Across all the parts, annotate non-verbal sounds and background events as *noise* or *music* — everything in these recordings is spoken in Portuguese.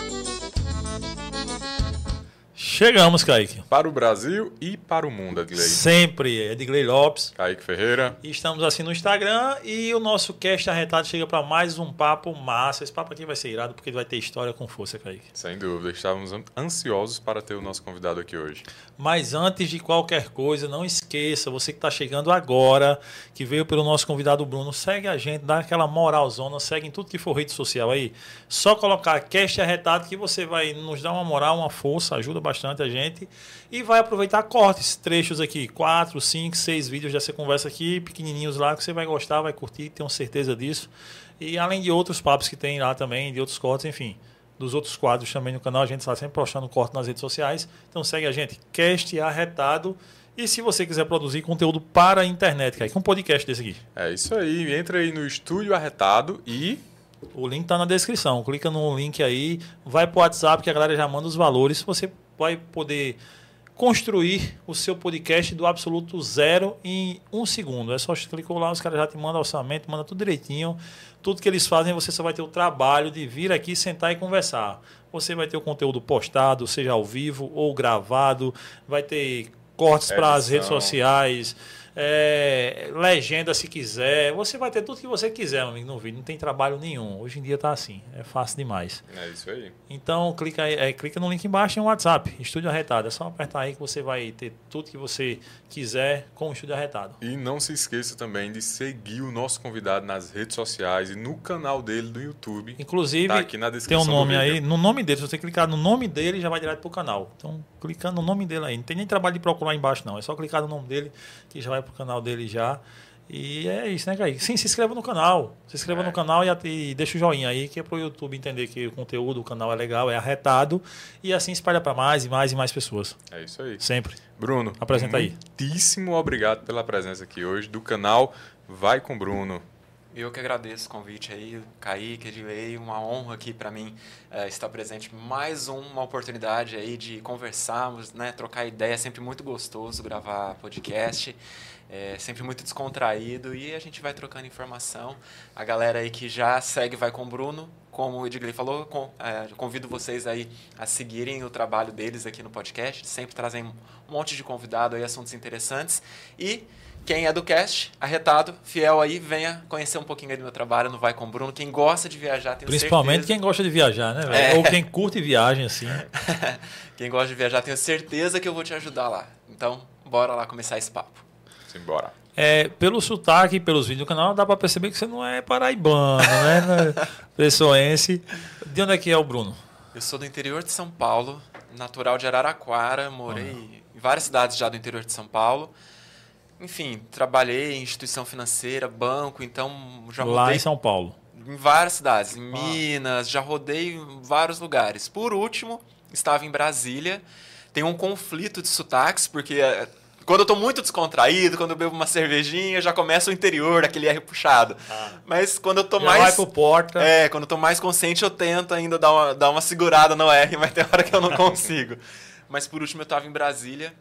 Thank Chegamos, Kaique. Para o Brasil e para o mundo, Edgley. Sempre, Edgley Lopes. Kaique Ferreira. E estamos assim no Instagram e o nosso cast arretado chega para mais um papo massa. Esse papo aqui vai ser irado porque vai ter história com força, Kaique. Sem dúvida, estávamos ansiosos para ter o nosso convidado aqui hoje. Mas antes de qualquer coisa, não esqueça, você que está chegando agora, que veio pelo nosso convidado Bruno, segue a gente, dá aquela moralzona, segue em tudo que for rede social aí. Só colocar cast arretado que você vai nos dar uma moral, uma força, ajuda bastante a gente. E vai aproveitar cortes, trechos aqui, quatro, cinco, seis vídeos dessa conversa aqui, pequenininhos lá, que você vai gostar, vai curtir, tenho certeza disso. E além de outros papos que tem lá também, de outros cortes, enfim dos outros quadros também no canal. A gente está sempre postando corte nas redes sociais. Então segue a gente, Cast Arretado. E se você quiser produzir conteúdo para a internet, que é um podcast desse aqui. É isso aí. Entra aí no Estúdio Arretado e. O link está na descrição. Clica no link aí, vai para o WhatsApp que a galera já manda os valores. Você vai poder construir o seu podcast do absoluto zero em um segundo. É só clicou lá, os caras já te mandam orçamento, manda tudo direitinho. Tudo que eles fazem, você só vai ter o trabalho de vir aqui, sentar e conversar. Você vai ter o conteúdo postado, seja ao vivo ou gravado, vai ter cortes para as redes sociais é, legenda se quiser. Você vai ter tudo que você quiser, amigo, no vídeo. Não tem trabalho nenhum. Hoje em dia tá assim. É fácil demais. É isso aí. Então, clica, aí, é, clica no link embaixo em WhatsApp. Estúdio Arretado. É só apertar aí que você vai ter tudo que você quiser com o Estúdio Arretado. E não se esqueça também de seguir o nosso convidado nas redes sociais e no canal dele do YouTube. Inclusive, tá aqui na descrição tem um nome aí. No nome dele, se você clicar no nome dele, já vai direto pro canal. Então, clicando no nome dele aí. Não tem nem trabalho de procurar embaixo, não. É só clicar no nome dele que já vai pro canal dele já. E é isso, né, Kaique? Sim, se inscreva no canal. Se inscreva é. no canal e, e, deixa o joinha aí, que é pro YouTube entender que o conteúdo do canal é legal, é arretado. E assim espalha para mais e mais e mais pessoas. É isso aí. Sempre. Bruno, apresenta aí. Muitíssimo obrigado pela presença aqui hoje do canal Vai com Bruno. Eu que agradeço o convite aí, Kaique, Edilei, uma honra aqui para mim é, estar presente. Mais uma oportunidade aí de conversarmos, né, trocar ideia, é sempre muito gostoso gravar podcast, é sempre muito descontraído e a gente vai trocando informação. A galera aí que já segue Vai com o Bruno, como o Edgley falou, com, é, convido vocês aí a seguirem o trabalho deles aqui no podcast, sempre trazem um monte de convidado aí, assuntos interessantes e quem é do cast, arretado, fiel aí, venha conhecer um pouquinho do meu trabalho no Vai com Bruno. Quem gosta de viajar, tenho Principalmente certeza... quem gosta de viajar, né, velho? É. Ou quem curte viagem, assim. *laughs* quem gosta de viajar, tenho certeza que eu vou te ajudar lá. Então, bora lá começar esse papo. Simbora. É, pelo sotaque e pelos vídeos do canal, dá para perceber que você não é paraibano, né? *laughs* Pessoense. De onde é que é o Bruno? Eu sou do interior de São Paulo, natural de Araraquara, morei uhum. em várias cidades já do interior de São Paulo enfim, trabalhei em instituição financeira, banco, então já rodei. Lá em São Paulo. Em várias cidades, em ah. Minas, já rodei em vários lugares. Por último, estava em Brasília. Tem um conflito de sotaques, porque eh, quando eu estou muito descontraído, quando eu bebo uma cervejinha, já começa o interior, aquele R puxado. Ah. Mas quando eu já mais. Vai pro porta. É, quando eu tô mais consciente, eu tento ainda dar uma, dar uma segurada no R, *laughs* mas tem hora que eu não consigo. mas por último, eu estava em Brasília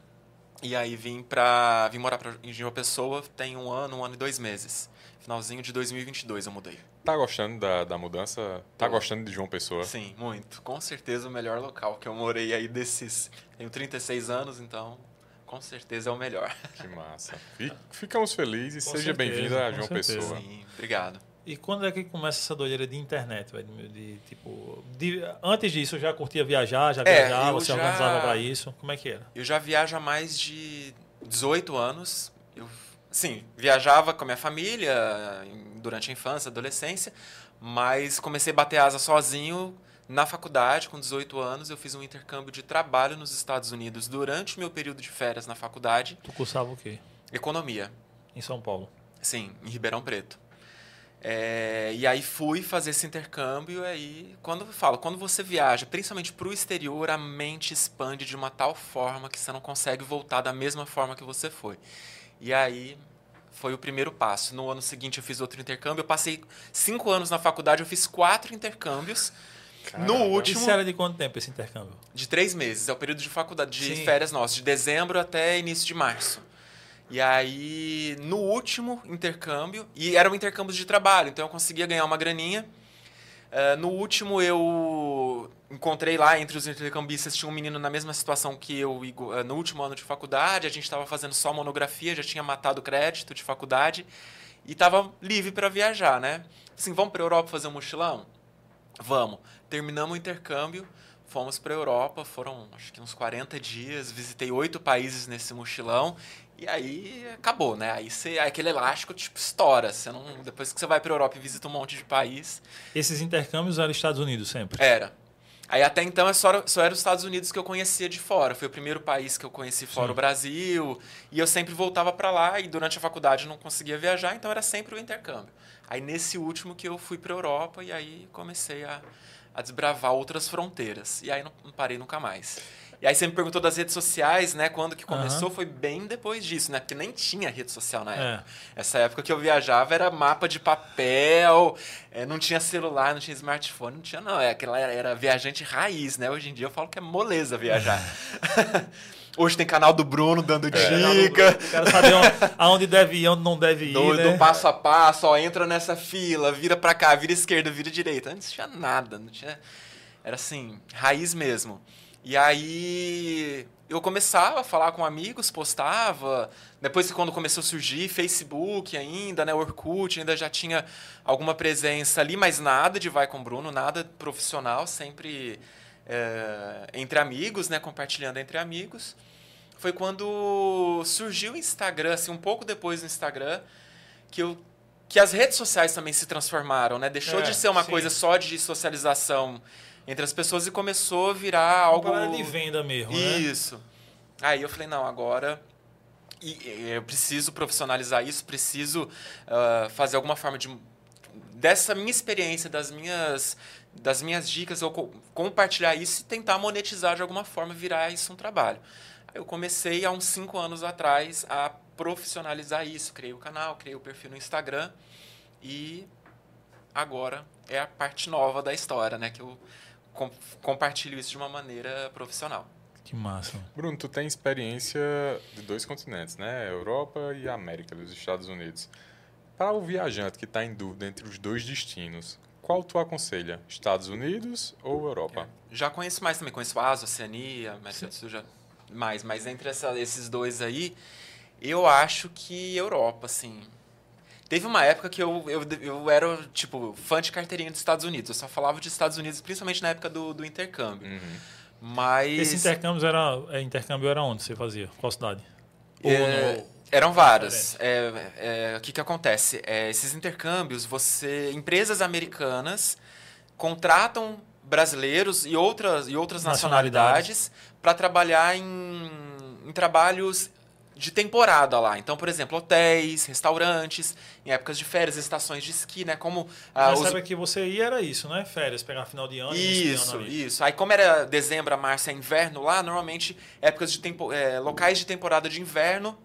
e aí vim para vim morar pra, em João Pessoa tem um ano, um ano e dois meses. Finalzinho de 2022 eu mudei. Tá gostando da, da mudança? Tá Tô. gostando de João Pessoa? Sim, muito. Com certeza o melhor local que eu morei aí desses. Tenho 36 anos, então com certeza é o melhor. Que massa. Ficamos felizes e seja bem-vindo a João certeza. Pessoa. Sim, obrigado. E quando é que começa essa doideira de internet, velho? De, tipo, de, antes disso, eu já curtia viajar, já é, viajava, você organizava para isso. Como é que era? Eu já viajo há mais de 18 anos. Eu, sim, viajava com a minha família durante a infância, adolescência, mas comecei a bater asa sozinho na faculdade, com 18 anos. Eu fiz um intercâmbio de trabalho nos Estados Unidos durante o meu período de férias na faculdade. Tu cursava o quê? Economia. Em São Paulo? Sim, em Ribeirão Preto. É, e aí fui fazer esse intercâmbio. E aí, quando eu falo, quando você viaja, principalmente para o exterior, a mente expande de uma tal forma que você não consegue voltar da mesma forma que você foi. E aí foi o primeiro passo. No ano seguinte eu fiz outro intercâmbio. Eu passei cinco anos na faculdade, eu fiz quatro intercâmbios. No último. Isso era de quanto tempo esse intercâmbio? De três meses. É o período de faculdade, de Sim. férias nosso, de dezembro até início de março. E aí, no último intercâmbio, e era um intercâmbio de trabalho, então eu conseguia ganhar uma graninha. Eh, no último, eu encontrei lá entre os intercambistas, tinha um menino na mesma situação que eu eh, no último ano de faculdade. A gente estava fazendo só monografia, já tinha matado crédito de faculdade e estava livre para viajar, né? Assim, vamos para Europa fazer um mochilão? Vamos. Terminamos o intercâmbio, fomos para a Europa, foram acho que uns 40 dias, visitei oito países nesse mochilão e aí acabou, né? Aí você, aquele elástico tipo estoura. Você não, depois que você vai para a Europa e visita um monte de país, Esses intercâmbios eram Estados Unidos sempre. era. Aí até então é só, só era os Estados Unidos que eu conhecia de fora. Foi o primeiro país que eu conheci fora Sim. o Brasil. E eu sempre voltava para lá e durante a faculdade não conseguia viajar, então era sempre o intercâmbio. Aí nesse último que eu fui para Europa e aí comecei a, a desbravar outras fronteiras. E aí não, não parei nunca mais. E aí você me perguntou das redes sociais, né? Quando que começou? Aham. Foi bem depois disso, né? Porque nem tinha rede social na época. É. Essa época que eu viajava era mapa de papel, é, não tinha celular, não tinha smartphone, não tinha não. É, aquela era, viajante raiz, né? Hoje em dia eu falo que é moleza viajar. *laughs* Hoje tem canal do Bruno dando dica. O cara sabe onde, aonde deve ir, onde não deve ir. Do, né? do passo a passo, ó, entra nessa fila, vira pra cá, vira esquerda, vira direita. Antes tinha nada, não tinha. Era assim, raiz mesmo. E aí eu começava a falar com amigos, postava. Depois que quando começou a surgir, Facebook ainda, né? Orkut, ainda já tinha alguma presença ali, mas nada de vai com Bruno, nada profissional, sempre é, entre amigos, né? Compartilhando entre amigos. Foi quando surgiu o Instagram, assim, um pouco depois do Instagram, que eu que as redes sociais também se transformaram, né? Deixou É, de ser uma sim. coisa só de socialização entre as pessoas e começou a virar Uma algo parada de venda mesmo, né? isso. Aí eu falei, não, agora e- eu preciso profissionalizar isso, preciso ah, fazer alguma forma de dessa minha experiência, das minhas das minhas dicas, eu co- compartilhar isso e tentar monetizar de alguma forma, virar isso um trabalho. Aí eu comecei há uns cinco anos atrás a profissionalizar isso, criei o canal, criei o perfil no Instagram e agora é a parte nova da história, né, que eu com- compartilho isso de uma maneira profissional. Que massa. Bruno, tu tem experiência de dois continentes, né? Europa e América, dos Estados Unidos. Para o viajante que está em dúvida entre os dois destinos, qual tu aconselha? Estados Unidos ou Europa? Já conheço mais também, conheço a Ásia, Oceania, América do Sul, já mais, mas entre essa- esses dois aí, eu acho que Europa, assim. Teve uma época que eu, eu, eu era, tipo, fã de carteirinha dos Estados Unidos. Eu só falava de Estados Unidos, principalmente na época do, do intercâmbio. Uhum. Mas. Esse intercâmbio era, é, intercâmbio era onde você fazia? Qual cidade? Ou É, no- eram vários. É, é, o que, que acontece? É, esses intercâmbios, você, empresas americanas contratam brasileiros e outras, e outras nacionalidades para trabalhar em, em trabalhos de temporada lá. Então, por exemplo, hotéis, restaurantes, em épocas de férias, estações de esqui, né? Como ah, Mas os- sabe que você ia era isso, né? Férias, pegar final de ano. isso, ano isso. Aí, como era dezembro a março é inverno lá, normalmente épocas de tempo, é, locais de temporada de inverno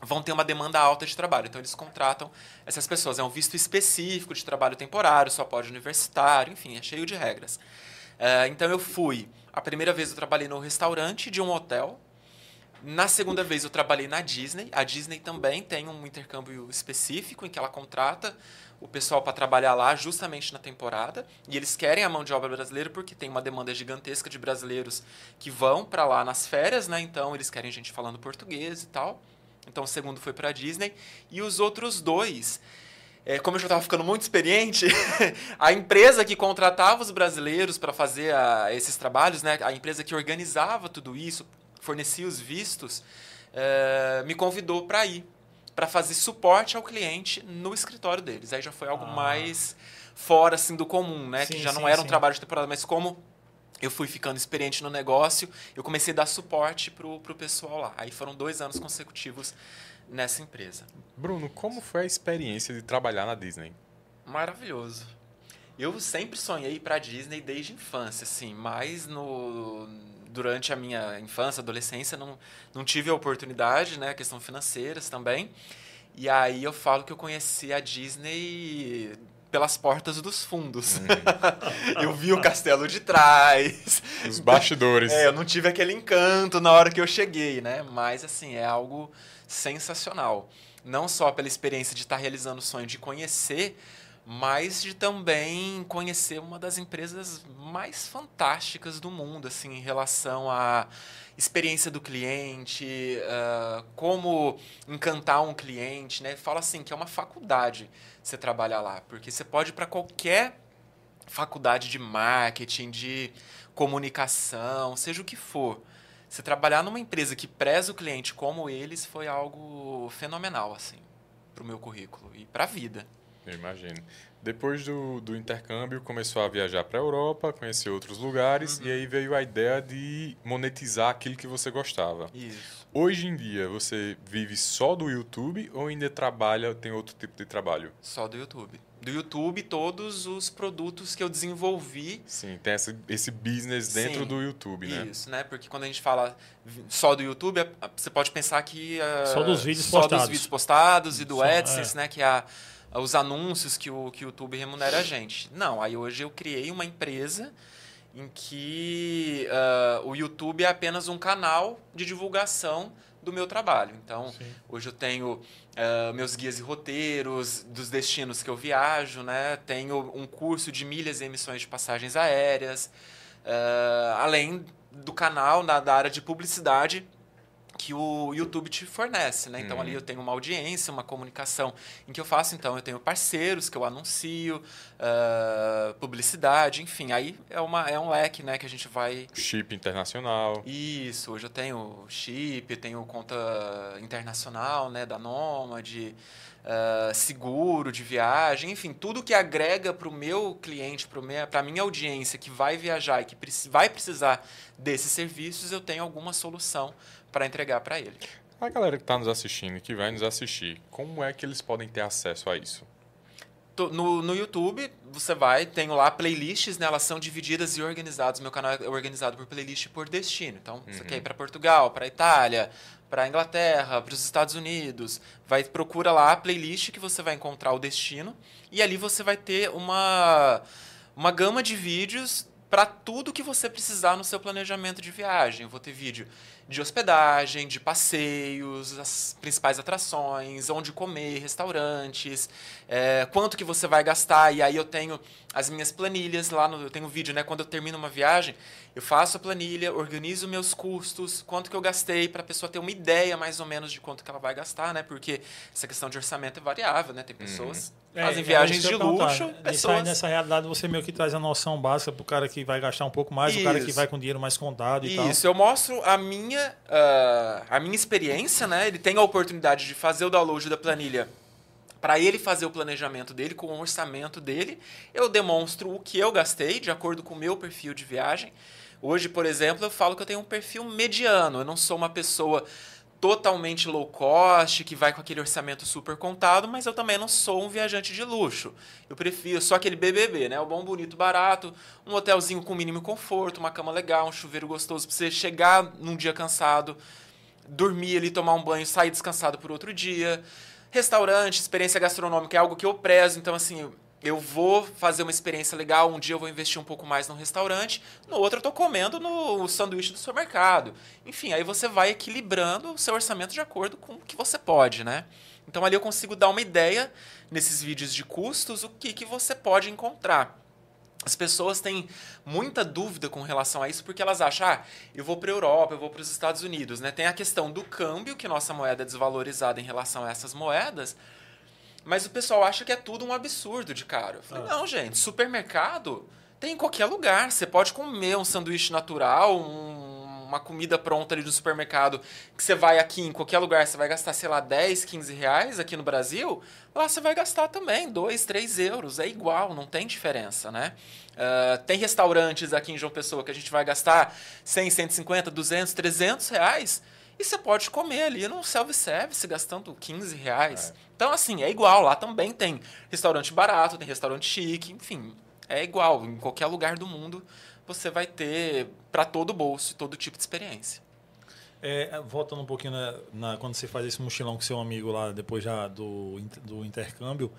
vão ter uma demanda alta de trabalho. Então, eles contratam essas pessoas. É um visto específico de trabalho temporário, só pode universitário, enfim, é cheio de regras. É, então, eu fui. A primeira vez eu trabalhei no restaurante de um hotel. Na segunda vez eu trabalhei na Disney. A Disney também tem um intercâmbio específico em que ela contrata o pessoal para trabalhar lá justamente na temporada. E eles querem a mão de obra brasileira porque tem uma demanda gigantesca de brasileiros que vão para lá nas férias, né? Então eles querem gente falando português e tal. Então o segundo foi para a Disney. E os outros dois, é, como eu já estava ficando muito experiente, *laughs* a empresa que contratava os brasileiros para fazer a- esses trabalhos, né? A empresa que organizava tudo isso, fornecia os vistos, é, me convidou para ir, para fazer suporte ao cliente no escritório deles. Aí já foi algo Ah. mais fora assim do comum, né? Sim, que já não sim, era um sim. trabalho de temporada, mas como eu fui ficando experiente no negócio, eu comecei a dar suporte pro, pro pessoal lá. Aí foram dois anos consecutivos nessa empresa. Bruno, como foi a experiência de trabalhar na Disney? Maravilhoso. Eu sempre sonhei para Disney desde a infância, assim, mas no durante a minha infância, adolescência, não, não tive a oportunidade, né, questão financeiras também. E aí eu falo que eu conheci a Disney pelas portas dos fundos. Uhum. *laughs* eu vi o castelo de trás. Os bastidores. É, eu não tive aquele encanto na hora que eu cheguei, né? Mas, assim, é algo sensacional. Não só pela experiência de estar realizando o sonho de conhecer, mas de também conhecer uma das empresas mais fantásticas do mundo, assim, em relação à experiência do cliente, uh, como encantar um cliente, né? Fala assim que é uma faculdade você trabalhar lá, porque você pode ir para qualquer faculdade de marketing, de comunicação, seja o que for. Você trabalhar numa empresa que preza o cliente como eles foi algo fenomenal, assim, para o meu currículo e para a vida. Eu imagino. Depois do, do intercâmbio, começou a viajar para a Europa, conhecer outros lugares, uhum. e aí veio a ideia de monetizar aquilo que você gostava. Isso. Hoje em dia, você vive só do YouTube ou ainda trabalha, tem outro tipo de trabalho? Só do YouTube. Do YouTube, todos os produtos que eu desenvolvi. Sim, tem esse, esse business dentro Sim, do YouTube, né? Isso, né? Porque quando a gente fala só do YouTube, é, você pode pensar que. Uh, só dos vídeos só postados. dos vídeos postados e do só, AdSense, é. né? Que é a os anúncios que o, que o YouTube remunera a gente. Não, aí hoje eu criei uma empresa em que uh, o YouTube é apenas um canal de divulgação do meu trabalho. Então, Sim. hoje eu tenho uh, meus guias e roteiros dos destinos que eu viajo, né? Tenho um curso de milhas e emissões de passagens aéreas, uh, além do canal na, da área de publicidade que o YouTube te fornece, né? Então, ali uhum. eu tenho uma audiência, uma comunicação em que eu faço, então, eu tenho parceiros que eu anuncio, uh, publicidade, enfim. Aí é, uma, é um leque, né, que a gente vai... Chip internacional. Isso, hoje eu tenho chip, tenho conta internacional, né, da Nômade, uh, seguro de viagem, enfim, tudo que agrega para o meu cliente, para a minha audiência que vai viajar e que vai precisar desses serviços, eu tenho alguma solução para entregar para ele. A galera que está nos assistindo, que vai nos assistir, como é que eles podem ter acesso a isso? No, no YouTube, você vai, tem lá playlists, né? Elas são divididas e organizadas. Meu canal é organizado por playlist por destino. Então, uhum. você quer ir para Portugal, para Itália, para Inglaterra, para os Estados Unidos, vai procura lá a playlist que você vai encontrar o destino e ali você vai ter uma uma gama de vídeos para tudo que você precisar no seu planejamento de viagem. Eu vou ter vídeo de hospedagem, de passeios, as principais atrações, onde comer, restaurantes, é, quanto que você vai gastar. E aí eu tenho as minhas planilhas lá, no, eu tenho um vídeo, né? Quando eu termino uma viagem, eu faço a planilha, organizo meus custos, quanto que eu gastei, para a pessoa ter uma ideia mais ou menos de quanto que ela vai gastar, né? Porque essa questão de orçamento é variável, né? Tem pessoas uhum. que fazem é, viagens é de luxo. Pessoas... Nessa realidade, você meio que traz a noção básica para o cara que vai gastar um pouco mais, Isso. o cara que vai com dinheiro mais contado e Isso. tal. Isso, eu mostro a minha minha, uh, a minha experiência, né? Ele tem a oportunidade de fazer o download da planilha para ele fazer o planejamento dele com o orçamento dele. Eu demonstro o que eu gastei de acordo com o meu perfil de viagem. Hoje, por exemplo, eu falo que eu tenho um perfil mediano. Eu não sou uma pessoa totalmente low cost, que vai com aquele orçamento super contado, mas eu também não sou um viajante de luxo. Eu prefiro só aquele BBB, né? O bom, bonito, barato, um hotelzinho com mínimo conforto, uma cama legal, um chuveiro gostoso para você chegar num dia cansado, dormir ali, tomar um banho, sair descansado por outro dia. Restaurante, experiência gastronômica é algo que eu prezo, então assim, eu vou fazer uma experiência legal, um dia eu vou investir um pouco mais no restaurante, no outro eu estou comendo no sanduíche do supermercado. Enfim, aí você vai equilibrando o seu orçamento de acordo com o que você pode, né? Então ali eu consigo dar uma ideia nesses vídeos de custos o que, que você pode encontrar. As pessoas têm muita dúvida com relação a isso porque elas acham, ah, eu vou para a Europa, eu vou para os Estados Unidos, né? Tem a questão do câmbio, que nossa moeda é desvalorizada em relação a essas moedas, mas o pessoal acha que é tudo um absurdo de caro. Eu falei, ah. não, gente, supermercado tem em qualquer lugar. Você pode comer um sanduíche natural, um, uma comida pronta ali do supermercado, que você vai aqui em qualquer lugar, você vai gastar, sei lá, 10, 15 reais aqui no Brasil, lá você vai gastar também 2, 3 euros. É igual, não tem diferença, né? Uh, tem restaurantes aqui em João Pessoa que a gente vai gastar 100, 150, 200, 300 reais e você pode comer ali no self-service gastando 15 reais. É. Então, assim, é igual. Lá também tem restaurante barato, tem restaurante chique, enfim. É igual. Em qualquer lugar do mundo você vai ter para todo bolso, todo tipo de experiência. É, voltando um pouquinho na, na, quando você faz esse mochilão com seu amigo lá, depois já do, do intercâmbio,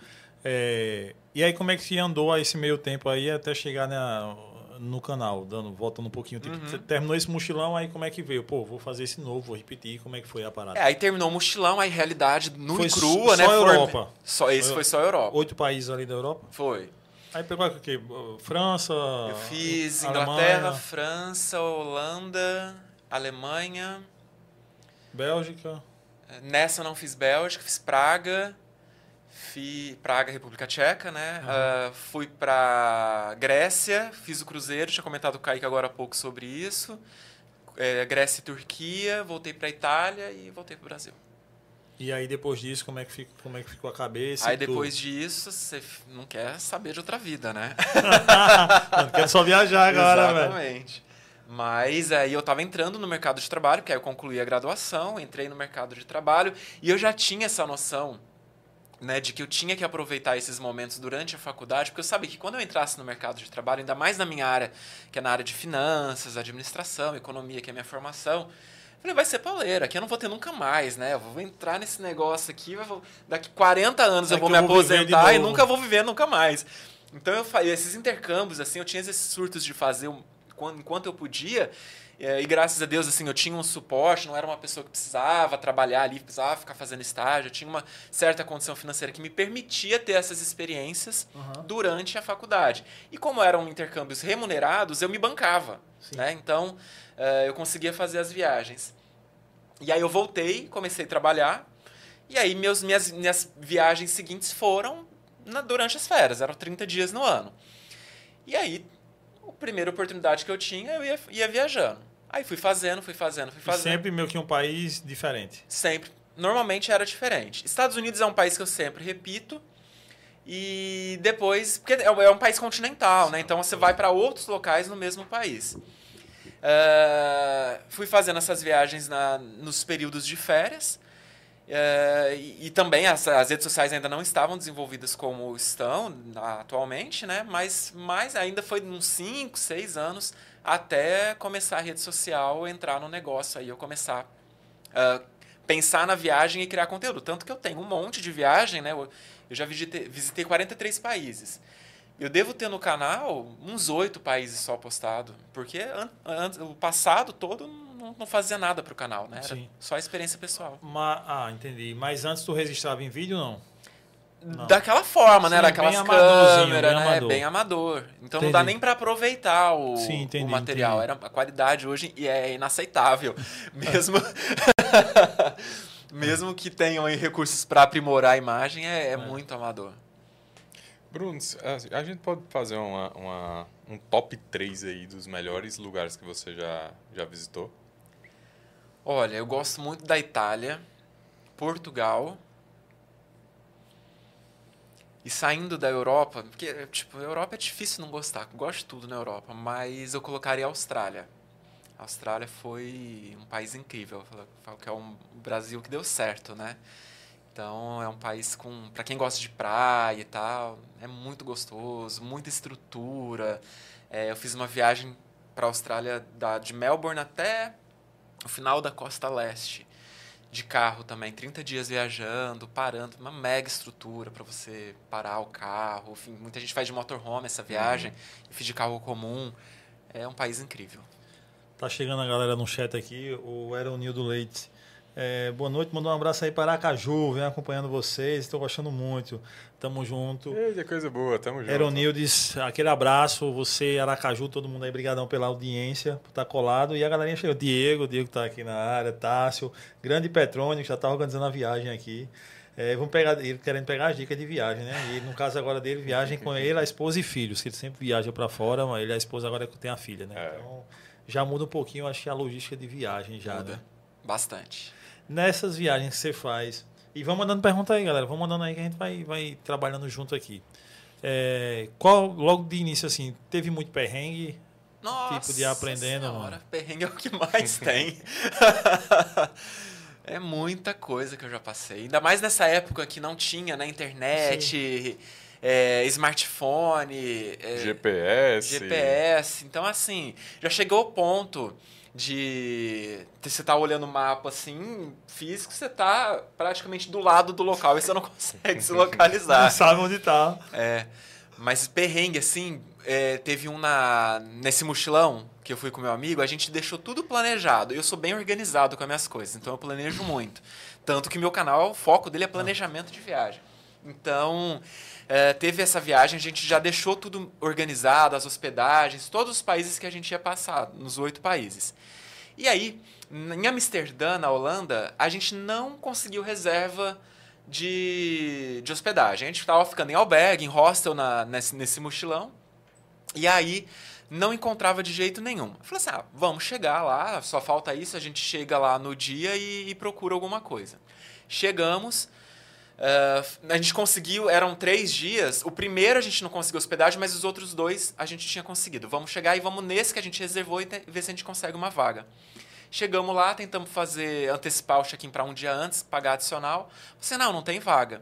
É, e aí, como é que andou esse meio tempo aí até chegar na, no canal, dando, voltando um pouquinho? Tipo, Uhum. terminou esse mochilão, aí como é que veio? Pô, vou fazer esse novo, vou repetir, como é que foi a parada? É, aí terminou o mochilão, aí realidade nua Foi e crua, só né? Forme- Europa? Só, esse Foi- foi só Europa. Oito países ali da Europa? Foi. Aí pegou o quê? França? Eu fiz Alemanha, Inglaterra, França, Holanda, Alemanha. Bélgica. Nessa eu não fiz Bélgica, fiz Praga. Fiz Praga, República Tcheca, né? Ah, fui pra Grécia, fiz o cruzeiro, tinha comentado com o Kaique agora há pouco sobre isso. É, Grécia e Turquia, voltei pra Itália e voltei pro Brasil. E aí depois disso, como é que, fica, como é que ficou a cabeça? Aí e depois disso, você não quer saber de outra vida, né? *laughs* Mano, quero só viajar agora, velho. Exatamente. Mas aí eu tava entrando no mercado de trabalho, porque aí eu concluí a graduação, entrei no mercado de trabalho e eu já tinha essa noção, né, de que eu tinha que aproveitar esses momentos durante a faculdade, porque eu sabia que quando eu entrasse no mercado de trabalho, ainda mais na minha área, que é na área de finanças, administração, economia, que é a minha formação, falei, vai ser pauleira, aqui eu não vou ter nunca mais, né? Eu vou entrar nesse negócio aqui, eu vou- daqui 40 anos eu É vou que me eu vou aposentar e nunca vou viver nunca mais. Então eu fa- esses intercâmbios assim, eu tinha esses surtos de fazer quan- enquanto eu podia. eh, E graças a Deus, assim, eu tinha um suporte, não era uma pessoa que precisava trabalhar ali, precisava ficar fazendo estágio, eu tinha uma certa condição financeira que me permitia ter essas experiências Aham. durante a faculdade. E como eram intercâmbios remunerados, eu me bancava, né? Então, eh, eu conseguia fazer as viagens. E aí eu voltei, comecei a trabalhar, e aí meus, minhas, minhas viagens seguintes foram na- durante as férias, eram 30 dias no ano. E aí, a primeira oportunidade que eu tinha, eu ia, ia viajando. Aí fui fazendo, fui fazendo, fui E fazendo. sempre meio que um país diferente. Sempre. Normalmente era diferente. Estados Unidos é um país que eu sempre repito. E depois. Porque é é um país continental, né? Então você vai para outros locais no mesmo país. Ah, fui fazendo essas viagens na, nos períodos de férias. Ah, e, e também as, as redes sociais ainda não estavam desenvolvidas como estão atualmente, né? Mas, mas ainda foi uns 5, 6 anos até começar a rede social entrar no negócio aí, eu começar a pensar na viagem e criar conteúdo. Tanto que eu tenho um monte de viagem, né? Eu, eu já visitei, visitei 43 países. Eu devo ter no canal uns oito países só postado, porque an, an, o passado todo não, não fazia nada pro canal, né? Era Sim. só experiência pessoal. Ma- ah, entendi. Mas antes tu registrava em vídeo, não? Não. Daquela forma, né? Sim, Daquelas bem amadorzinho, câmeras, bem né? amador. Bem amador. Então não dá Entendi. nem para aproveitar o, Sim, entendi, o material. entendi. Era, a qualidade hoje e é inaceitável. *laughs* Mesmo, *laughs* mesmo que tenham recursos para aprimorar a imagem, é, é muito amador. Bruno, a a gente pode fazer uma, uma- um top 3 aí dos melhores lugares que você já, já visitou? Olha, eu gosto muito da Itália, Portugal. E saindo da Europa, porque, tipo, a Europa é difícil não gostar. Gosto de tudo na Europa, mas eu colocaria a Austrália. A Austrália foi um país incrível. Eu falo que é um Brasil que deu certo, né? Então, é um país com... Pra quem gosta de praia e tal, é muito gostoso, muita estrutura. É, eu fiz uma viagem para a Austrália da, de Melbourne até o final da costa leste. De carro também, 30 dias viajando, parando, uma mega estrutura para você parar o carro. Enfim, muita gente faz de motorhome essa viagem, eu fiz de carro comum. É um país incrível. Tá chegando a galera no chat aqui, o Eronildo Leite. É, boa noite, mandou um abraço aí para Aracaju, vem acompanhando vocês, estou gostando muito. Tamo junto. Eita, coisa boa, tamo junto. Eronildes, aquele abraço, você, Aracaju, todo mundo aí, brigadão pela audiência, por estar colado. E a galerinha chegou, Diego, o Diego tá aqui na área, Tássio, grande Petrônio, que já tá organizando a viagem aqui. É, vamos pegar, ele querendo pegar as dicas de viagem, né? E no caso agora dele, viagem com ele, a esposa e filhos, que ele sempre viaja para fora, mas ele a esposa agora tem a filha, né? É. Então, já muda um pouquinho, acho que a logística de viagem já, Muda. né? Bastante. Nessas viagens que você faz, e vão mandando pergunta aí, galera, vão mandando aí que a gente vai, vai trabalhando junto aqui. É, qual, logo de início, assim, teve muito perrengue? Nossa Tipo de ir aprendendo, senhora, mano. perrengue é o que mais *laughs* tem. *laughs* é muita coisa que eu já passei. Ainda mais nessa época que não tinha na internet. é, smartphone, é, GPS. GPS. Então, assim, já chegou o ponto de você tá olhando o mapa assim, físico, você tá praticamente do lado do local e você não consegue se localizar. Não sabe onde tá. É. Mas perrengue, assim, é, teve um na, nesse mochilão que eu fui com meu amigo, a gente deixou tudo planejado. Eu sou bem organizado com as minhas coisas, então eu planejo muito. Tanto que meu canal, o foco dele é planejamento de viagem. Então, é, teve essa viagem, a gente já deixou tudo organizado, as hospedagens, todos os países que a gente ia passar, nos oito países. E aí, em Amsterdã, na Holanda, a gente não conseguiu reserva de, de hospedagem. A gente estava ficando em albergue, em hostel na, nesse, nesse mochilão. E aí, não encontrava de jeito nenhum. Eu falei assim, ah, vamos chegar lá, só falta isso, a gente chega lá no dia e, e procura alguma coisa. Chegamos, Uh, a gente conseguiu, eram três dias. O primeiro a gente não conseguiu hospedagem, mas os outros dois a gente tinha conseguido. Vamos chegar e vamos nesse que a gente reservou e ver se a gente consegue uma vaga. Chegamos lá, tentamos fazer, antecipar o check-in para um dia antes, pagar adicional. Você, não, não tem vaga.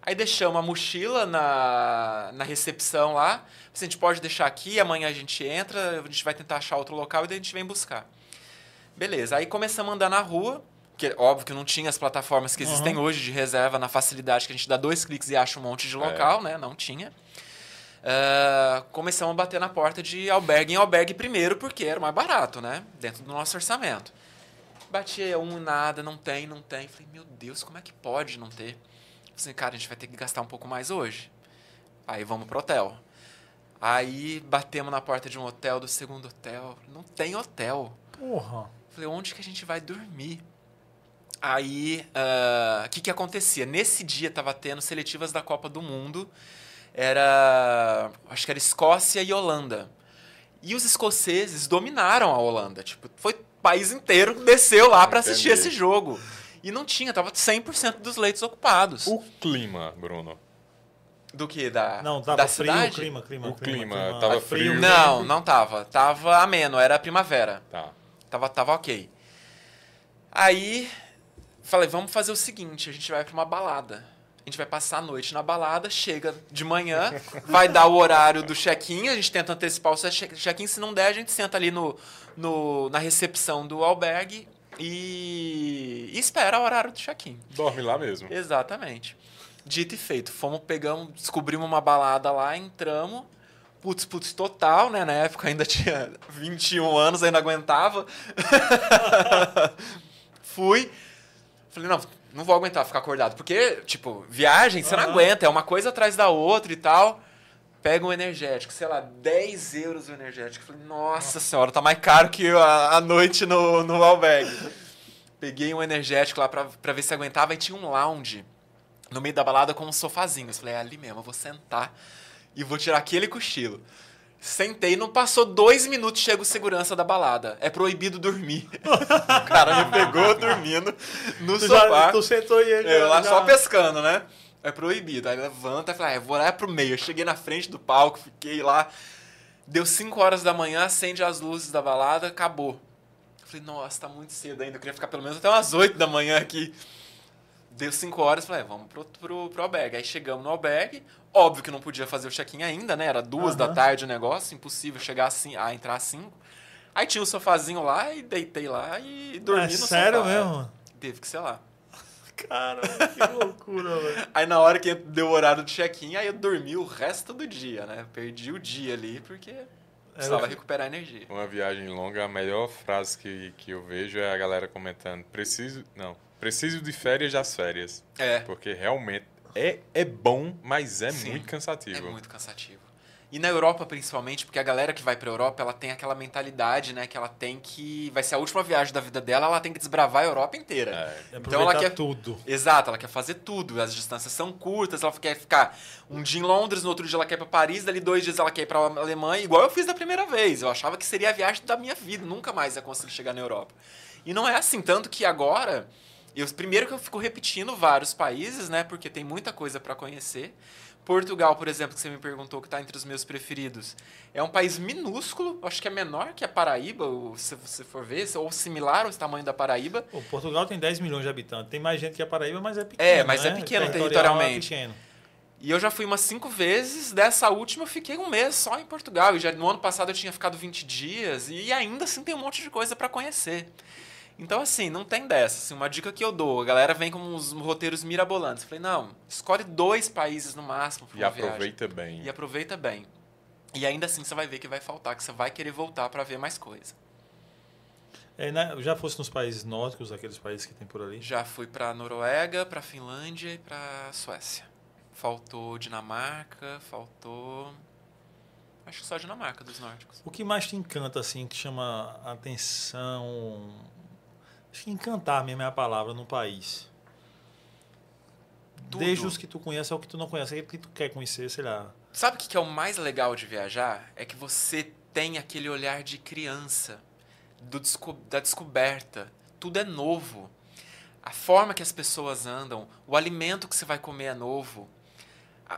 Aí deixamos a mochila na, na recepção lá. Você, a gente pode deixar aqui, amanhã a gente entra, a gente vai tentar achar outro local e daí a gente vem buscar. Beleza, aí começamos a andar na rua porque, óbvio que não tinha as plataformas que existem uhum. hoje de reserva na facilidade que a gente dá dois cliques e acha um monte de local, é. né? Não tinha. Uh, começamos a bater na porta de albergue em albergue primeiro, porque era mais barato, né? Dentro do nosso orçamento. Batia um nada, não tem, não tem. Falei, meu Deus, como é que pode não ter? Falei, assim, cara, a gente vai ter que gastar um pouco mais hoje. Aí vamos pro hotel. Aí batemos na porta de um hotel, do segundo hotel. Não tem hotel. Porra. Falei, onde que a gente vai dormir? Aí, ah, o uh, que, que acontecia? Nesse dia estava tendo seletivas da Copa do Mundo. Era. Acho que era Escócia e Holanda. E os escoceses dominaram a Holanda. Tipo, foi o país inteiro que desceu lá para assistir esse jogo. E não tinha, tava 100% dos leitos ocupados. O clima, Bruno. Do que? Da, não, tava da frio, cidade? clima, clima, o clima, clima, clima tava frio. Não, não tava. Tava ameno, era primavera. Tá. Tava, tava ok. Aí Falei, vamos fazer o seguinte, a gente vai para uma balada. A gente vai passar a noite na balada, chega de manhã, *laughs* vai dar o horário do check-in, a gente tenta antecipar o check-in, se não der, a gente senta ali no, no, na recepção do albergue e, e espera o horário do check-in. Dorme lá mesmo. Exatamente. Dito e feito, fomos, pegamos, descobrimos uma balada lá, entramos, putz, putz, total, né? Na época ainda *laughs* tinha 21 anos, ainda aguentava. *laughs* Fui, Falei, não, não vou aguentar ficar acordado. Porque, tipo, viagem, você uhum. não aguenta, é uma coisa atrás da outra e tal. Pega um energético, sei lá, 10 euros o energético. Falei, nossa senhora, tá mais caro que a, a noite no, no albergue. Peguei um energético lá pra, pra ver se aguentava e tinha um lounge no meio da balada com um sofazinho. falei, é ali mesmo, eu vou sentar e vou tirar aquele cochilo. Sentei, não passou dois minutos, chega o segurança da balada. É proibido dormir. *laughs* o cara me pegou dormindo no tu sofá. Já, tu sentou e ele. Eu lá já... só pescando, né? É proibido. Aí levanta e fala, ah, vou lá pro meio. Eu cheguei na frente do palco, fiquei lá. Deu 5 horas da manhã, acende as luzes da balada, acabou. Falei, nossa, tá muito cedo ainda. Eu queria ficar pelo menos até umas 8 da manhã aqui. Deu 5 horas, falei, é, vamos pro, pro, pro albergue. Aí chegamos no albergue, óbvio que não podia fazer o check-in ainda, né? Era duas uhum. da tarde o negócio, impossível chegar assim, a entrar às 5. Aí tinha o um sofazinho lá e deitei lá e dormi é, no sério sofá. Sério mesmo? Teve que ser lá. Cara, que *laughs* loucura, velho. Aí na hora que deu o horário do check-in, aí eu dormi o resto do dia, né? Perdi o dia ali porque precisava recuperar energia. Uma viagem longa, a melhor frase que, que eu vejo é a galera comentando: preciso. Não, preciso de férias das férias. É. Porque realmente é, é bom, mas é Sim, muito cansativo. É muito cansativo. E na Europa, principalmente, porque a galera que vai pra Europa, ela tem aquela mentalidade, né? Que ela tem que... Vai ser a última viagem da vida dela, ela tem que desbravar a Europa inteira. É, então ela quer... tudo. Exato, ela quer fazer tudo. As distâncias são curtas, ela quer ficar um dia em Londres, no outro dia ela quer ir pra Paris, dali dois dias ela quer ir pra Alemanha, igual eu fiz da primeira vez. Eu achava que seria a viagem da minha vida, nunca mais ia conseguir chegar na Europa. E não é assim, tanto que agora eu, primeiro que eu fico repetindo vários países, né? Porque tem muita coisa para conhecer. Portugal, por exemplo, que você me perguntou, que está entre os meus preferidos, é um país minúsculo, acho que é menor que a Paraíba, se você for ver, ou similar ao tamanho da Paraíba. O Portugal tem 10 milhões de habitantes, tem mais gente que a Paraíba, mas é pequeno. É, mas é né? é pequeno territorialmente. Pequeno. E eu já fui umas cinco vezes, dessa última eu fiquei um mês só em Portugal. E já no ano passado eu tinha ficado 20 dias, e ainda assim tem um monte de coisa para conhecer. Então, assim, não tem dessa. Assim, uma dica que eu dou, a galera vem com uns roteiros mirabolantes. Eu falei, não, escolhe dois países no máximo. E aproveita viagem. bem. E aproveita bem. E ainda assim você vai ver que vai faltar, que você vai querer voltar para ver mais coisa. É, né, já fosse nos países nórdicos, aqueles países que tem por ali? Já fui para Noruega, para Finlândia e para Suécia. Faltou Dinamarca, faltou acho que só Dinamarca dos nórdicos. O que mais te encanta assim, que chama a atenção, acho que encantar mesmo é a palavra no país? Tudo. Desde os que tu conhece ao que tu não conhece, aquele que tu quer conhecer, sei lá. Sabe o que é o mais legal de viajar? É que você tem aquele olhar de criança do da descoberta. Tudo é novo. A forma que as pessoas andam, o alimento que você vai comer é novo.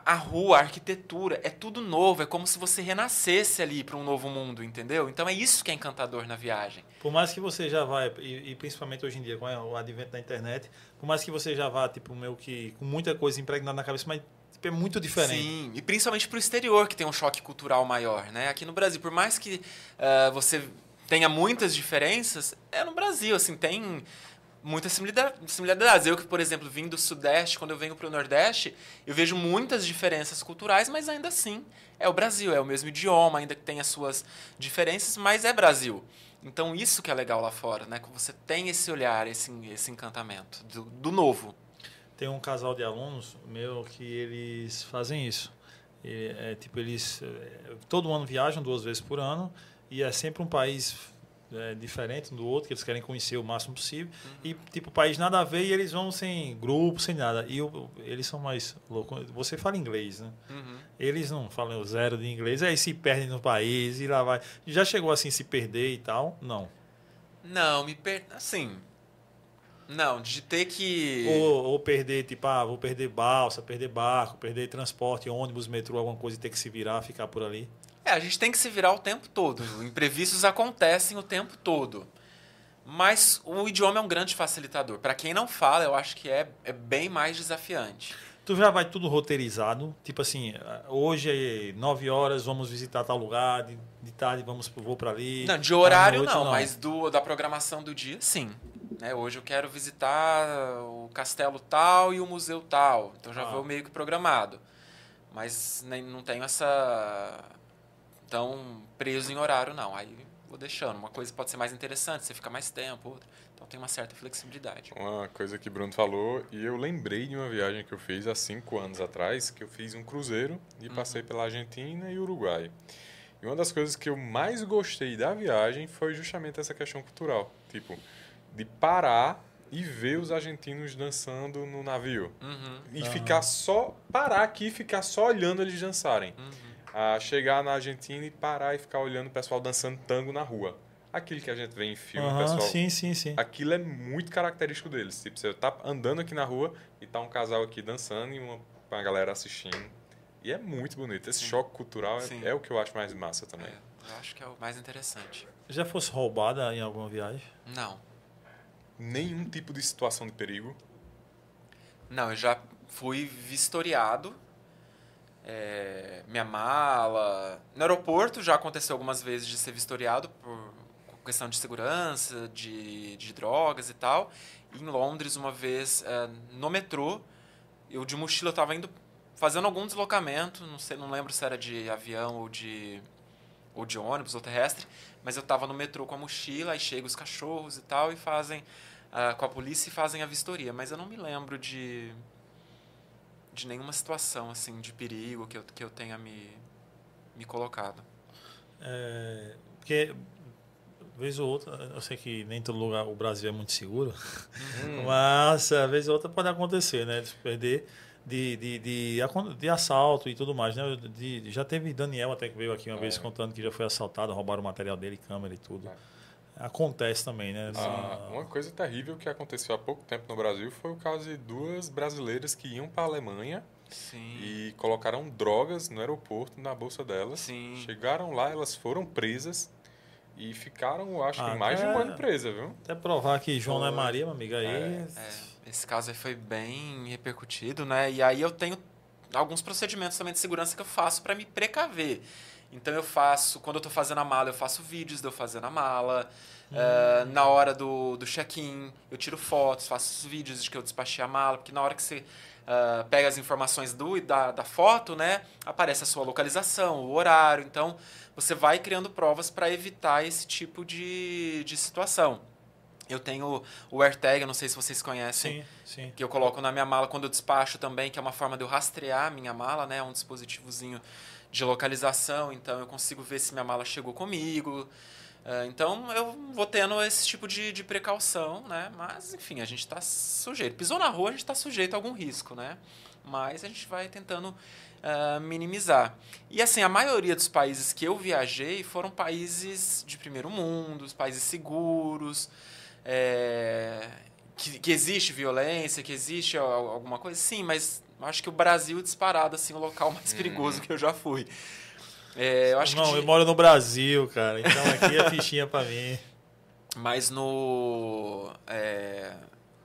A, rua, a arquitetura, é tudo novo. É como se você renascesse ali para um novo mundo, entendeu? Então é isso que é encantador na viagem. Por mais que você já vá, e, e principalmente hoje em dia, com o advento da internet, por mais que você já vá, tipo, meio que com muita coisa impregnada na cabeça, mas tipo, é muito diferente. Sim, e principalmente para o exterior, que tem um choque cultural maior. Né? Aqui no Brasil, por mais que uh, você tenha muitas diferenças, é no Brasil, assim, tem muitas similaridades. Eu que, por exemplo, vim do Sudeste, quando eu venho para o Nordeste, eu vejo muitas diferenças culturais, mas ainda assim é o Brasil, é o mesmo idioma, ainda que tenha suas diferenças, mas é Brasil. Então isso que é legal lá fora, né? Que você tem esse olhar, esse, esse encantamento do, do novo. Tem um casal de alunos meu que eles fazem isso. E, é, tipo, eles é, todo ano viajam duas vezes por ano e é sempre um país é, diferente um do outro, que eles querem conhecer o máximo possível. Uhum. E, tipo, o país nada a ver e eles vão sem grupo, sem nada. E eu, eles são mais loucos. Você fala inglês, né? Uhum. Eles não falam zero de inglês, aí se perdem no país e lá vai. Já chegou assim, se perder e tal? Não. Não, me per... Assim. Não, de ter que. Ou, ou, perder, tipo, ah, vou perder balsa, perder barco, perder transporte, ônibus, metrô, alguma coisa e ter que se virar, ficar por ali. É, a gente tem que se virar o tempo todo. Imprevistos acontecem o tempo todo. Mas o idioma é um grande facilitador. Para quem não fala, eu acho que é, é bem mais desafiante. Tu já vai tudo roteirizado, tipo assim, hoje é 9 horas, vamos visitar tal lugar, de, de tarde vamos vou para ali. Não, de horário noite, não, não, mas do, da programação do dia, sim. Né, hoje eu quero visitar o castelo tal e o museu tal, então já ah. vou meio que programado. Mas nem, não tenho essa tão preso em horário, não. Aí vou deixando. Uma coisa pode ser mais interessante, você fica mais tempo, outra. Então tem uma certa flexibilidade. Uma coisa que o Bruno falou, e eu lembrei de uma viagem que eu fiz há cinco anos atrás, que eu fiz um cruzeiro e uhum. passei pela Argentina e Uruguai. E uma das coisas que eu mais gostei da viagem foi justamente essa questão cultural. Tipo, de parar e ver os argentinos dançando no navio. Uhum. E uhum. ficar só, parar aqui e ficar só olhando eles dançarem. Uhum a chegar na Argentina e parar e ficar olhando o pessoal dançando tango na rua. Aquilo que a gente vê em filme, uhum, pessoal. Sim, sim, sim. Aquilo é muito característico deles. Tipo, você tá andando aqui na rua e tá um casal aqui dançando e uma, uma galera assistindo. E é muito bonito. Esse sim. choque cultural é, é, o que eu acho mais massa também. É, eu acho que é o mais interessante. Já fosse roubada em alguma viagem? Não. Nenhum tipo de situação de perigo? Não, eu já fui vistoriado é, minha mala. No aeroporto já aconteceu algumas vezes de ser vistoriado por questão de segurança, de, de drogas e tal. Em Londres, uma vez, é, no metrô, eu de mochila estava indo fazendo algum deslocamento, não sei, não lembro se era de avião ou de ou de ônibus ou terrestre, mas eu estava no metrô com a mochila, aí chegam os cachorros e tal e fazem uh, com a polícia e fazem a vistoria, mas eu não me lembro de de nenhuma situação assim de perigo que eu, que eu tenha me, me colocado. É, porque vez ou outra, eu sei que nem todo lugar o Brasil é muito seguro, uhum. *laughs* mas a vez ou outra pode acontecer, né? De perder de, de, de, de, assalto e tudo mais, né? De, já teve Daniel até que veio aqui uma é. vez contando que já foi assaltado, roubaram o material dele, câmera e tudo. É. Acontece também, né? Ah, uma coisa terrível que aconteceu há pouco tempo no Brasil foi o caso de duas brasileiras que iam para a Alemanha Sim. e colocaram drogas no aeroporto na bolsa delas. Sim. Chegaram lá, elas foram presas e ficaram, acho que, mais de um ano presa, viu? Até provar que João não é Maria, minha amiga, aí... É. É, esse caso aí foi bem repercutido, né? E aí eu tenho alguns procedimentos também de segurança que eu faço para me precaver. Então eu faço, quando eu estou fazendo a mala, eu faço vídeos de eu fazendo a mala. Uh, na hora do, do check-in, eu tiro fotos, faço vídeos de que eu despachei a mala, porque na hora que você uh, pega as informações do, da, da foto, né, aparece a sua localização, o horário. Então, você vai criando provas para evitar esse tipo de, de situação. Eu tenho o AirTag, não sei se vocês conhecem, Sim, sim. que eu coloco na minha mala quando eu despacho também, que é uma forma de eu rastrear a minha mala, né? É um dispositivozinho de localização, então eu consigo ver se minha mala chegou comigo. Uh, então eu vou tendo esse tipo de, de precaução, né? Mas, enfim, a gente está sujeito. Pisou na rua, a gente está sujeito a algum risco, né? Mas a gente vai tentando uh, minimizar. E assim, a maioria dos países que eu viajei foram países de primeiro mundo, países seguros, é, que, que existe violência, que existe alguma coisa, sim, mas acho que o Brasil disparado assim o local mais uhum. perigoso que eu já fui. É, eu acho não, que eu moro no Brasil, cara. Então aqui é fichinha para mim. Mas no é,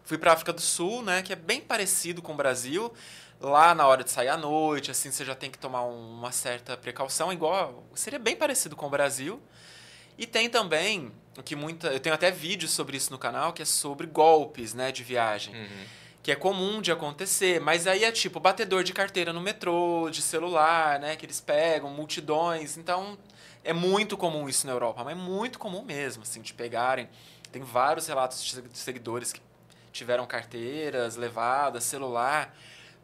fui para África do Sul, né, que é bem parecido com o Brasil. Lá na hora de sair à noite, assim, você já tem que tomar uma certa precaução, igual seria bem parecido com o Brasil. E tem também o que muita, eu tenho até vídeos sobre isso no canal, que é sobre golpes, né, de viagem. Uhum. Que é comum de acontecer, mas aí é tipo batedor de carteira no metrô, de celular, né, que eles pegam, multidões. Então, é muito comum isso na Europa, mas é muito comum mesmo, assim, de pegarem. Tem vários relatos de seguidores que tiveram carteiras levadas, celular.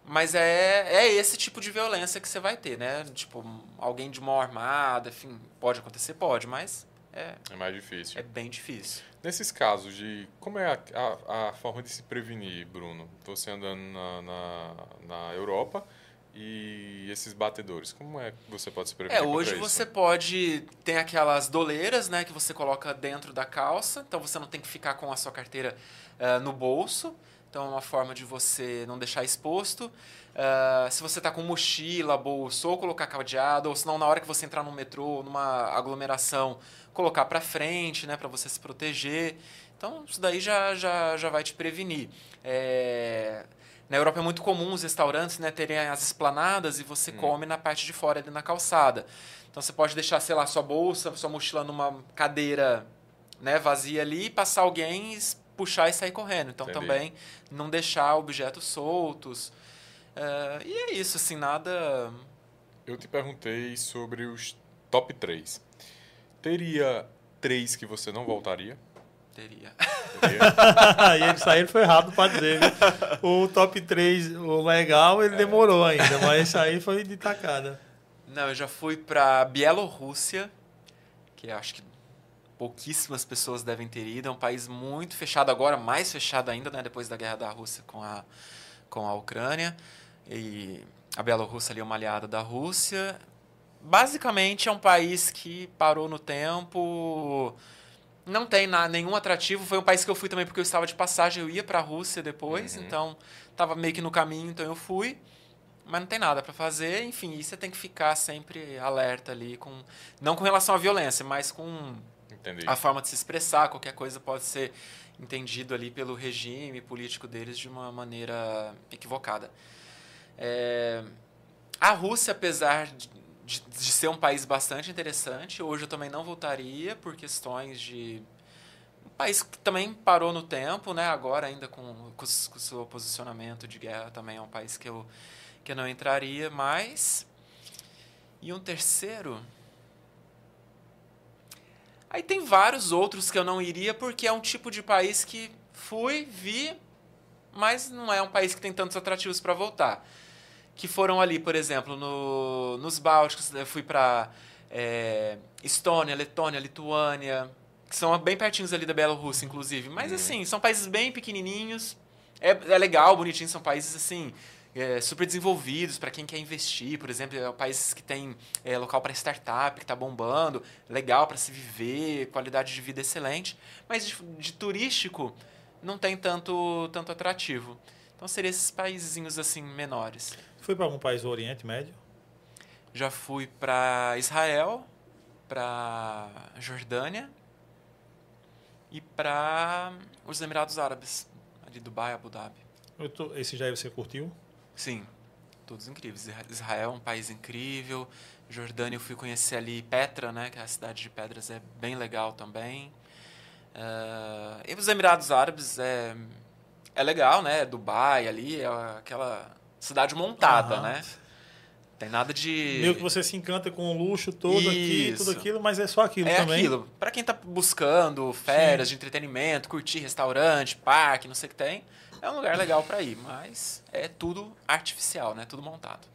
Mas é, é esse tipo de violência que você vai ter, né? Tipo, alguém de mão armada, enfim, pode acontecer, pode, mas é, é mais difícil. É bem difícil. Nesses casos de. Como é a, a, a forma de se prevenir, Bruno? Você andando na, na, na, Europa e esses batedores, como é que você pode se prevenir? É, hoje você pode. Tem aquelas doleiras, né, que você coloca dentro da calça, então você não tem que ficar com a sua carteira uh, no bolso. Então é uma forma de você não deixar exposto. Uh, se você está com mochila, bolsa, ou colocar cadeado, ou senão na hora que você entrar no metrô, numa aglomeração, colocar para frente, né, para você se proteger. Então isso daí já, já, já vai te prevenir. É... Na Europa é muito comum os restaurantes né, terem as esplanadas e você hum. come na parte de fora ali na calçada. Então você pode deixar, sei lá, sua bolsa, sua mochila numa cadeira né, vazia ali, passar alguém puxar e sair correndo. Então Entendi. também não deixar objetos soltos. É, e é isso, assim, nada. Eu te perguntei sobre os top 3. Teria três que você não voltaria? Teria. *laughs* e ele saiu foi rápido para dizer. Né? O top 3, o legal, ele é. demorou ainda, mas isso aí foi de tacada. Não, eu já fui para Bielorrússia, que acho que pouquíssimas pessoas devem ter ido. É um país muito fechado agora, mais fechado ainda, né, depois da guerra da Rússia com a, com a Ucrânia. E a Bielorrússia ali é uma aliada da Rússia. Basicamente é um país que parou no tempo, não tem nada, nenhum atrativo. Foi um país que eu fui também porque eu estava de passagem, eu ia para a Rússia depois, uhum. então estava meio que no caminho, então eu fui. Mas não tem nada para fazer, enfim, e você tem que ficar sempre alerta ali com não com relação à violência, mas com Entendi. a forma de se expressar, qualquer coisa pode ser entendido ali pelo regime político deles de uma maneira equivocada. É, a Rússia, apesar de, de, de, ser um país bastante interessante, hoje eu também não voltaria por questões de um país que também parou no tempo, né? Agora ainda com, o seu posicionamento de guerra também é um país que eu que eu não entraria, mas e um terceiro Aí tem vários outros que eu não iria porque é um tipo de país que fui, vi, mas não é um país que tem tantos atrativos para voltar. Que foram ali, por exemplo, no, nos Bálticos, eu fui para é, Estônia, Letônia, Lituânia, que são bem pertinhos ali da Bielorrússia, inclusive. Mas, uhum. assim, são países bem pequenininhos. É, é legal, bonitinho, são países, assim, é, super desenvolvidos para quem quer investir, por exemplo, é, países que tem é, local para startup, que está bombando, legal para se viver, qualidade de vida excelente, mas de, de, turístico não tem tanto, tanto atrativo. Então seriam esses países assim menores. Foi para algum país do Oriente Médio? Já fui para Israel, para Jordânia e para os Emirados Árabes, ali Dubai, Abu Dhabi. Tô, esse já você curtiu? Sim. todos incríveis. Israel é um país incrível. Jordânia eu fui conhecer ali Petra, né, que é a cidade de pedras, é bem legal também. Uh, e os Emirados Árabes é, é legal, né? Dubai ali, é aquela cidade montada, uhum. né? Tem nada de. Meio que você se encanta com o luxo todo Isso. aqui, tudo aquilo, mas é só aquilo é também. É aquilo. Para quem tá buscando férias Sim. de entretenimento, curtir restaurante, parque, não sei o que tem, é um lugar legal para ir, mas é tudo artificial, né? Tudo montado.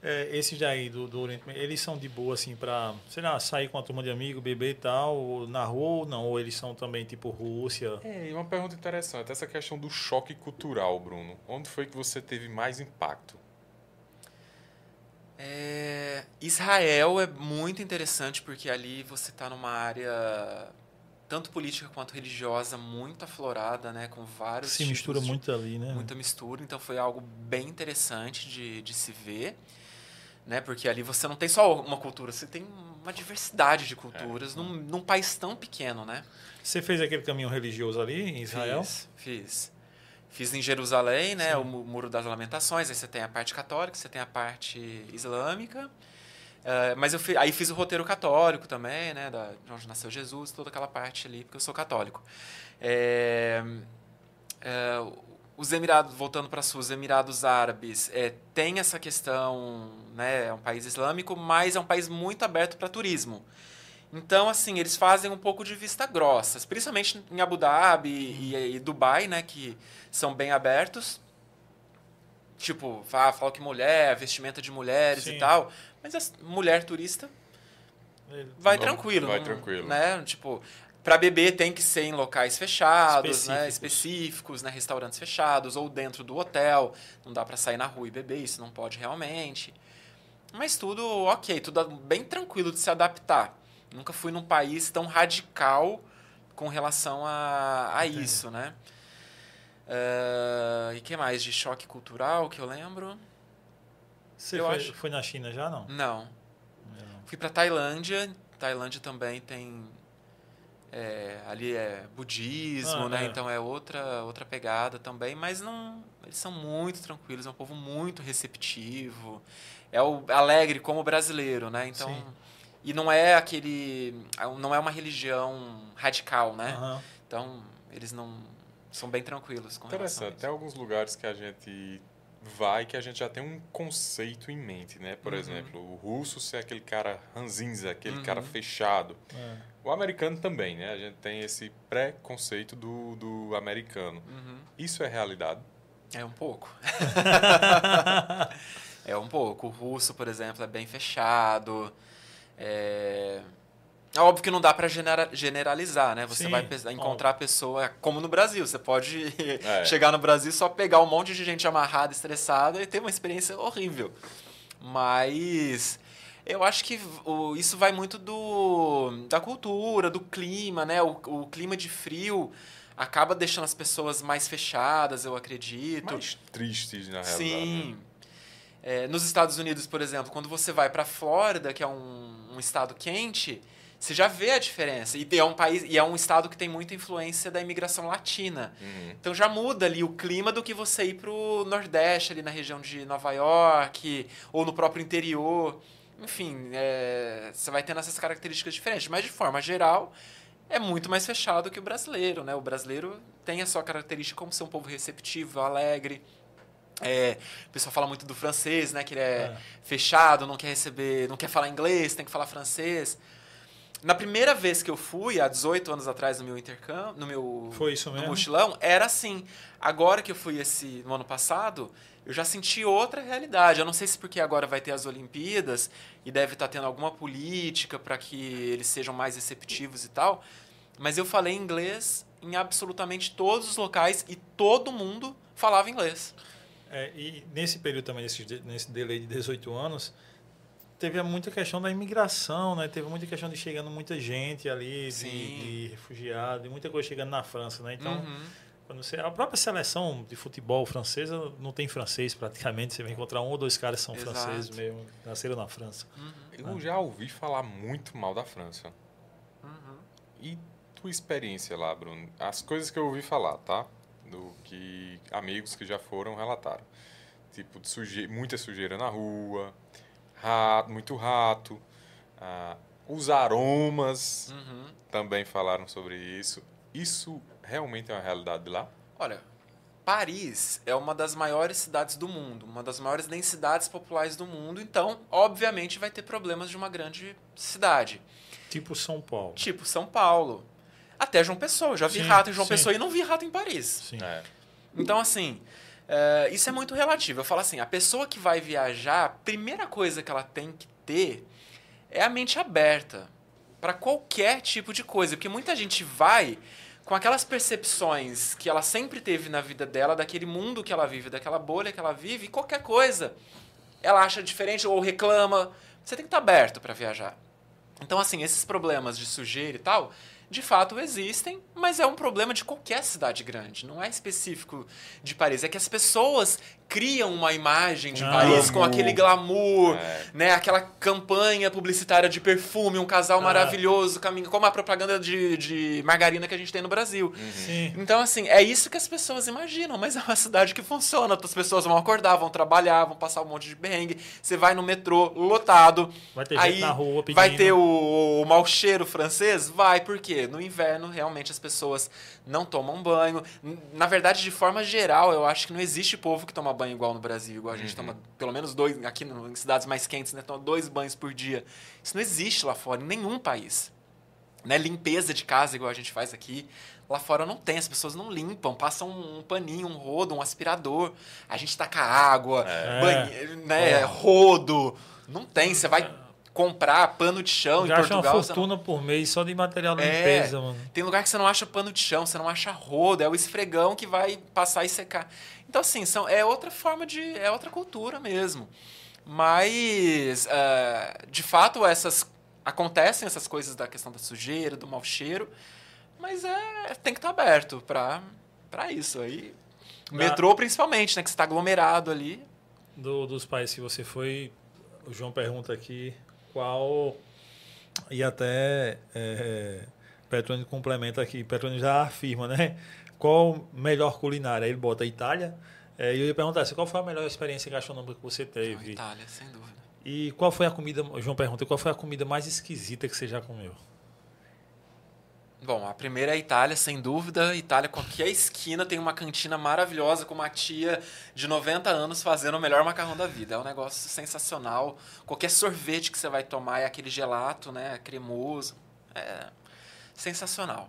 É, esses daí do, do Oriente eles são de boa, assim, pra, sei lá, sair com a turma de amigos, beber e tal, na rua ou não? Ou eles são também tipo Rússia? É, e uma pergunta interessante, essa questão do choque cultural, Bruno. Onde foi que você teve mais impacto? É, Israel é muito interessante porque ali você está numa área tanto política quanto religiosa muito aflorada, né, com vários se mistura de, muito ali, né? Muita mistura, então foi algo bem interessante de, de se ver, né, porque ali você não tem só uma cultura, você tem uma diversidade de culturas é. num, num país tão pequeno, né? Você fez aquele caminho religioso ali em Israel? Fiz, fiz. Fiz em Jerusalém, né, Sim. o Muro das Lamentações. Aí você tem a parte católica, você tem a parte islâmica. Uh, mas eu aí fiz o roteiro católico também, né, da, de onde nasceu Jesus, toda aquela parte ali, porque eu sou católico. É, é, os Emirados, voltando para os Emirados Árabes, é, tem essa questão, né, é um país islâmico, mas é um país muito aberto para turismo. Então, assim, eles fazem um pouco de vista grossa, principalmente em Abu Dhabi e, e Dubai, né, que são bem abertos. Tipo, fala, fala que mulher, vestimenta de mulheres Sim. e tal. Mas a mulher turista vai não, tranquilo. Vai não, tranquilo. Né? Tipo, para beber tem que ser em locais fechados, específicos. né, específicos, né, restaurantes fechados ou dentro do hotel. Não dá para sair na rua e beber, isso não pode realmente. Mas tudo ok, tudo bem tranquilo de se adaptar. Nunca fui num país tão radical com relação a, a isso, né? Uh, e que mais de choque cultural que eu lembro? Você eu foi, acho... foi na China já, não? Não. não. Fui para Tailândia. Tailândia também tem é, ali é budismo, ah, né? É. Então é outra outra pegada também, mas não eles são muito tranquilos, é um povo muito receptivo, é o alegre como o brasileiro, né? Então Sim. E não é aquele. Não é uma religião radical, né? Uhum. Então, eles não. São bem tranquilos com Interessante. Tem alguns lugares que a gente vai que a gente já tem um conceito em mente, né? Por uhum. exemplo, o russo ser aquele cara ranzinza, aquele uhum. cara fechado. É. O americano também, né? A gente tem esse pré-conceito do, do americano. Uhum. Isso é realidade? É um pouco. *laughs* é um pouco. O russo, por exemplo, é bem fechado. É... É óbvio que não dá para generalizar, né? Você Sim, vai encontrar a pessoa como no Brasil. Você pode *laughs* é. chegar no Brasil só pegar um monte de gente amarrada, estressada e ter uma experiência horrível. Mas eu acho que o, isso vai muito do, da cultura, do clima, né? O, o clima de frio acaba deixando as pessoas mais fechadas, eu acredito. Mais tristes, na realidade. Sim. Né? É, nos Estados Unidos, por exemplo, quando você vai para a Flórida, que é um, um, estado quente, você já vê a diferença. E é um país e é um estado que tem muita influência da imigração latina. Uhum. Então já muda ali o clima do que você ir para o Nordeste, ali na região de Nova York, ou no próprio interior. Enfim, é, você vai tendo essas características diferentes. Mas de forma geral, é muito mais fechado que o brasileiro, né? O brasileiro tem a sua característica como ser um povo receptivo, alegre. É, o pessoal fala muito do francês, né? Que ele é, é, fechado, não quer receber, não quer falar inglês, tem que falar francês. Na primeira vez que eu fui, há 18 anos atrás, no meu intercâmbio, no meu Foi isso mesmo? no mochilão, era assim. Agora que eu fui esse no ano passado, eu já senti outra realidade. Eu não sei se porque agora vai ter as Olimpíadas e deve estar tendo alguma política para que eles sejam mais receptivos e tal, mas eu falei inglês em absolutamente todos os locais e todo mundo falava inglês. É, e nesse período também, nesse, nesse delay de 18 anos, teve muita questão da imigração, né? Teve muita questão de chegando muita gente ali, de, de refugiado, e muita coisa chegando na França, né? Então, uhum. Quando você, a própria seleção de futebol francesa não tem francês praticamente. Você vai encontrar um ou dois caras que são Exato. franceses mesmo, nasceram na França. Uhum. Eu ah. já ouvi falar muito mal da França. Uhum. E tua experiência lá, Bruno? As coisas que eu ouvi falar, tá? do que amigos que já foram relataram. tipo, de suje... muita sujeira na rua, rato, muito rato, ah, os aromas Uhum. também falaram sobre isso. Isso realmente é uma realidade de lá? Olha, Paris é uma das maiores cidades do mundo, uma das maiores densidades populares do mundo, então, obviamente, vai ter problemas de uma grande cidade. Tipo São Paulo. Tipo São Paulo. Até João Pessoa. Eu já vi Sim, rato em João sim. Pessoa e não vi rato em Paris. Sim. É. Então, assim, é, isso é muito relativo. Eu falo assim, a pessoa que vai viajar, a primeira coisa que ela tem que ter é a mente aberta para qualquer tipo de coisa. Porque muita gente vai com aquelas percepções que ela sempre teve na vida dela, daquele mundo que ela vive, daquela bolha que ela vive, qualquer coisa ela acha diferente ou reclama. Você tem que estar aberto para viajar. Então, assim, esses problemas de sujeira e tal, de fato existem, mas é um problema de qualquer cidade grande, não é específico de Paris. É que as pessoas criam uma imagem de Ah, Paris com aquele glamour, É. né? Aquela campanha publicitária de perfume, um casal Ah. maravilhoso, caminho, como a propaganda de, de margarina que a gente tem no Brasil. Sim. Então, assim, é isso que as pessoas imaginam, mas é uma cidade que funciona. As pessoas vão acordar, vão trabalhar, vão passar um monte de perrengue. Você vai no metrô lotado. Vai ter aí gente na rua pedindo. vai ter o, o mau cheiro francês? Vai, porque no inverno, realmente, as pessoas não tomam banho. Na verdade, de forma geral, eu acho que não existe povo que toma banho igual no Brasil. Igual a gente toma pelo menos dois, aqui no- em cidades mais quentes, né? Toma dois banhos por dia. Isso não existe lá fora, em nenhum país né, limpeza de casa, igual a gente faz aqui. Lá fora não tem, as pessoas não limpam, passam um paninho, um rodo, um aspirador. A gente taca água, É. banhe- né, Porra. rodo. Não tem, você vai comprar pano de chão em Gasta uma Portugal. você não- fortuna por mês só de material de É. limpeza, mano. Tem lugar que você não acha pano de chão, você não acha rodo, é o esfregão que vai passar e secar. Então, assim, são, é outra forma de. é outra cultura mesmo. Mas, ah, de fato, essas. acontecem essas coisas da questão da sujeira, do mau cheiro, mas é, tem que estar aberto pra, pra isso. Aí, Na- metrô, principalmente, né? Que você tá aglomerado ali. Do- dos países que você foi, o João pergunta aqui qual. E até é, Petrone complementa aqui, Petrone já afirma, né? Qual melhor culinária? Ele bota Itália. É, e eu ia perguntar assim, qual foi a melhor experiência gastronômica que você teve? Itália, sem dúvida. E qual foi a comida, João pergunta, qual foi a comida mais esquisita que você já comeu? Bom, a primeira é a Itália, sem dúvida. Itália, qualquer esquina tem uma cantina maravilhosa com uma tia de 90 anos fazendo o melhor macarrão da vida. É um negócio sensacional. Qualquer sorvete que você vai tomar é aquele gelato, né? Cremoso. É sensacional.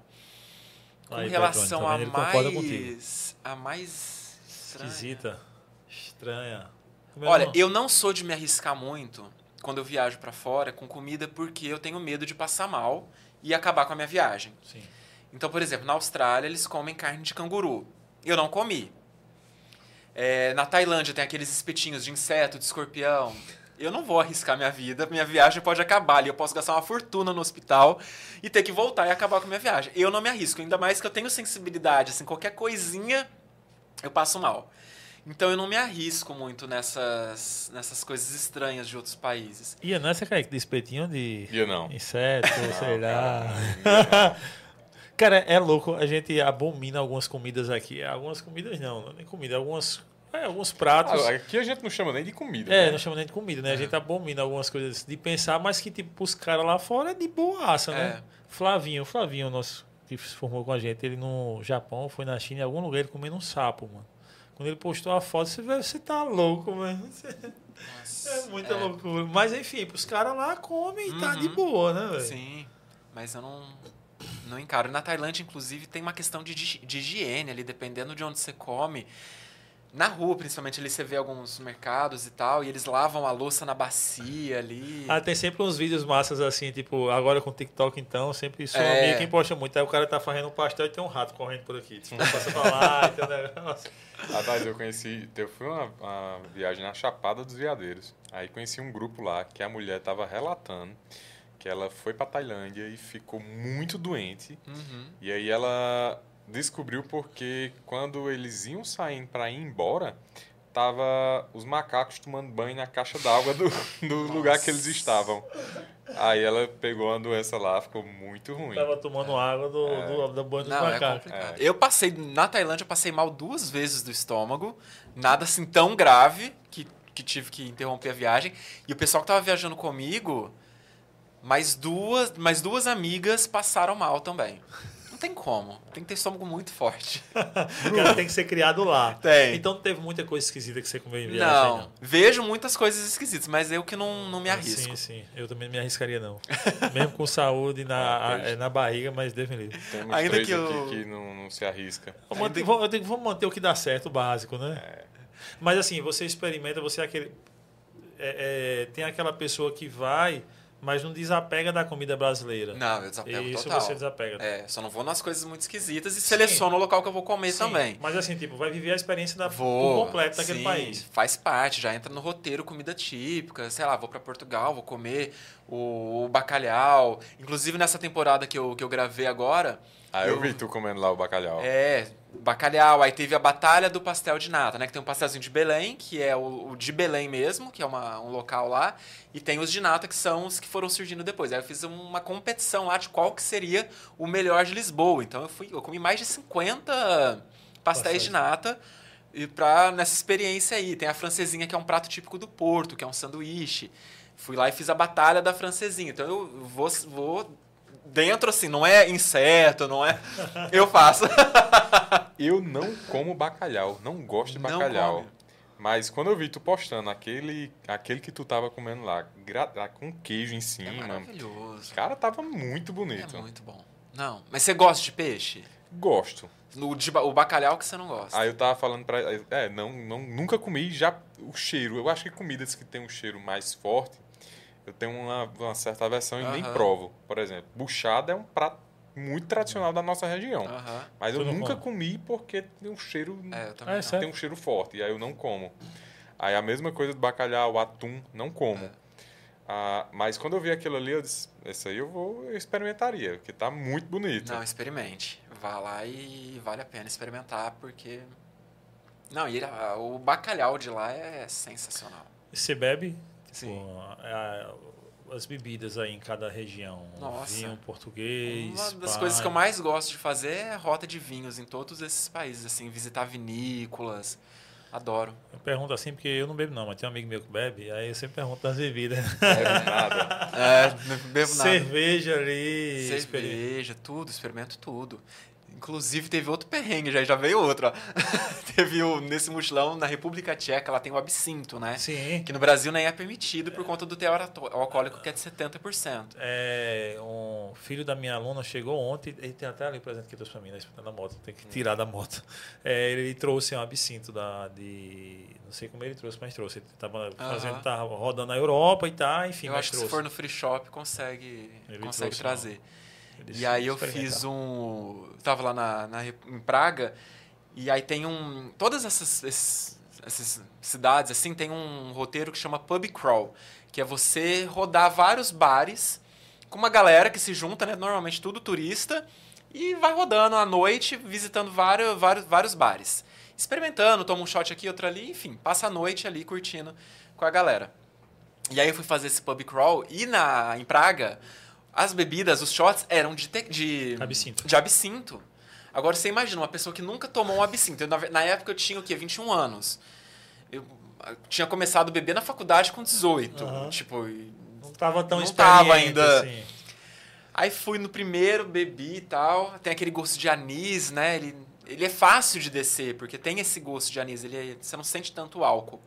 Com Aí, relação tá a mais. A mais. estranha. Esquisita, estranha. Olha, uma- eu não sou de me arriscar muito quando eu viajo pra fora com comida porque eu tenho medo de passar mal e acabar com a minha viagem. Sim. Então, por exemplo, na Austrália eles comem carne de canguru. Eu não comi. É, na Tailândia tem aqueles espetinhos de inseto, de escorpião. Eu não vou arriscar minha vida, minha viagem pode acabar ali. Eu posso gastar uma fortuna no hospital e ter que voltar e acabar com a minha viagem. Eu não me arrisco, ainda mais que eu tenho sensibilidade, assim, qualquer coisinha eu passo mal. Então eu não me arrisco muito nessas, nessas coisas estranhas de outros países. Ia nessa, Kaique, de espetinho de Ia não. inseto, sei Não, lá. *laughs* cara, Cara, é louco, a gente abomina algumas comidas aqui. Algumas comidas não, não é nem comida, algumas, é, alguns pratos. Ah, aqui a gente não chama nem de comida. É, né? não chama nem de comida, né? A gente abomina algumas coisas de pensar, mas que, tipo, os caras lá fora é de boaça, né? É. Flavinho, Flavinho, nosso, que se formou com a gente, ele no Japão, foi na China, em algum lugar, ele comendo um sapo, mano. Quando ele postou a foto, você você tá louco, mano. *laughs* É muita loucura. Mas enfim, os caras lá comem e tá de Uhum. boa, né, velho? Sim, mas eu não, não encaro. Na Tailândia, inclusive, tem uma questão de, de, de higiene ali, dependendo de onde você come. Na rua, principalmente, ali você vê alguns mercados e tal, e eles lavam a louça na bacia ali. Ah, tem sempre uns vídeos massas assim, tipo, agora com TikTok então, sempre sua É. amiga quem posta muito. Aí o cara tá fazendo um pastel e tem um rato correndo por aqui. Tipo, passa pra lá e *laughs* tem um negócio. Rapaz, eu conheci. Eu fui uma, uma viagem na Chapada dos Veadeiros. Aí conheci um grupo lá que a mulher tava relatando que ela foi pra Tailândia e ficou muito doente. Uhum. E aí ela descobriu porque quando eles iam saindo para ir embora, tava os macacos tomando banho na caixa d'água do, do lugar que eles estavam. Aí ela pegou uma doença lá, ficou muito ruim. Tava tomando água do, É. do, do banho dos Não, é macacos. complicado. Eu passei, na Tailândia, eu passei mal duas vezes do estômago. Nada assim tão grave que, que tive que interromper a viagem. E o pessoal que tava viajando comigo, mais duas, mais duas amigas passaram mal também. Não tem como. Tem que ter estômago muito forte. O *laughs* cara tem que ser criado lá. Tem. Então não teve muita coisa esquisita que você comeu em viagem, Não, não. vejo muitas coisas esquisitas, mas eu que não, não me arrisco. Sim, sim. Eu também não me arriscaria, não. *laughs* Mesmo com saúde na, É, a- na barriga, mas livre. Temos Ainda três que aqui eu- que não, não se arrisca. Vamos manter, eu tenho- vamos manter o que dá certo, o básico, né? É. Mas assim, você experimenta, você é aquele. é- é, tem aquela pessoa que vai, mas não desapega da comida brasileira. Não, eu desapego Isso total. você desapega. É, só não vou nas coisas muito esquisitas e seleciono o local que eu vou comer Sim, também. Mas assim, tipo, vai viver a experiência da, Vou, por completo daquele sim, país. Faz parte, já entra no roteiro comida típica. Sei lá, vou para Portugal, vou comer o, o bacalhau. Inclusive nessa temporada que eu, que eu gravei agora. Ah, eu Eu- vi tu comendo lá o bacalhau. É, bacalhau. Aí teve a Batalha do Pastel de Nata, né? Que tem um pastelzinho de Belém, que é o, o de Belém mesmo, que é uma, um local lá. E tem os de nata, que são os que foram surgindo depois. Aí eu fiz uma competição lá de qual que seria o melhor de Lisboa. Então eu fui, eu comi mais de 50 pastéis Pastéis. de nata. E pra, nessa experiência aí, tem a francesinha, que é um prato típico do Porto, que é um sanduíche. Fui lá e fiz a batalha da francesinha. Então eu vou, vou dentro assim, não é inseto, não é. Eu faço. *laughs* Eu não como bacalhau, não gosto de bacalhau. Mas quando eu vi tu postando aquele, aquele que tu tava comendo lá, com queijo em É cima, maravilhoso. cara, tava muito bonito. É muito bom. Não, mas você gosta de peixe? Gosto. No, de o bacalhau que você não gosta. Aí eu tava falando pra. É, não, não, nunca comi já o cheiro. Eu acho que comidas que tem um cheiro mais forte, eu tenho uma, uma certa aversão e nem Aham. provo. Por exemplo, buchada é um prato muito tradicional da nossa região. Aham. Mas eu Tu não nunca come? comi porque tem um cheiro. É, eu também É, tem um cheiro forte, e aí eu não como. Aí a mesma coisa do bacalhau, atum, não como. É. Ah, mas quando eu vi aquilo ali, eu disse, esse aí eu vou, eu experimentaria, porque tá muito bonito. Não, experimente. Vá lá e vale a pena experimentar, porque. Não, e o bacalhau de lá é sensacional. Você bebe? Sim. A- as bebidas aí em cada região. Nossa. Vinho português. Uma das pai. coisas que eu mais gosto de fazer é a rota de vinhos em todos esses países, assim, visitar vinícolas. Adoro. Eu pergunto assim porque eu não bebo, não, mas tem um amigo meu que bebe, aí eu sempre pergunto das bebidas. Nada. *laughs* É, não bebo nada. Cerveja ali. Cerveja, tudo, experimento tudo. Inclusive, teve outro perrengue, já, já veio outro. ó. *laughs* teve o, nesse mochilão, na República Tcheca, lá tem o absinto, né? Sim. Que no Brasil nem é permitido por conta do teor alcoólico que é de 70%. É, um filho da minha aluna chegou ontem, ele tem até ali o presente que trouxe pra mim, né, na moto, tem que tirar da moto. É, ele trouxe um absinto da, de. Não sei como ele trouxe, mas trouxe. Ele tava fazendo, Aham. tava rodando na Europa e tá, enfim, Eu acho que trouxe. se for no free shop, consegue, Ele consegue trazer. Eles E aí eu fiz um. Tava lá na, na, em Praga, e aí tem um. Todas essas, esses- essas cidades, assim, tem um roteiro que chama Pub Crawl, que é você rodar vários bares com uma galera que se junta, né? Normalmente tudo turista, e vai rodando à noite, visitando vários, vários, vários bares. Experimentando, toma um shot aqui, outro ali, enfim, passa a noite ali curtindo com a galera. E aí eu fui fazer esse pub crawl e na, em Praga, as bebidas, os shots eram de, te- de Absinto. De absinto. Agora você imagina, uma pessoa que nunca tomou um absinto. Eu, na, na época eu tinha o quê? 21 anos. Eu ah, tinha começado a beber na faculdade com 18. Aham. Tipo, Não tava tão não tava ainda- assim. Aí fui no primeiro, bebi e tal. Tem aquele gosto de anis, né? Ele, ele é fácil de descer, porque tem esse gosto de anis. Ele é- você não sente tanto álcool.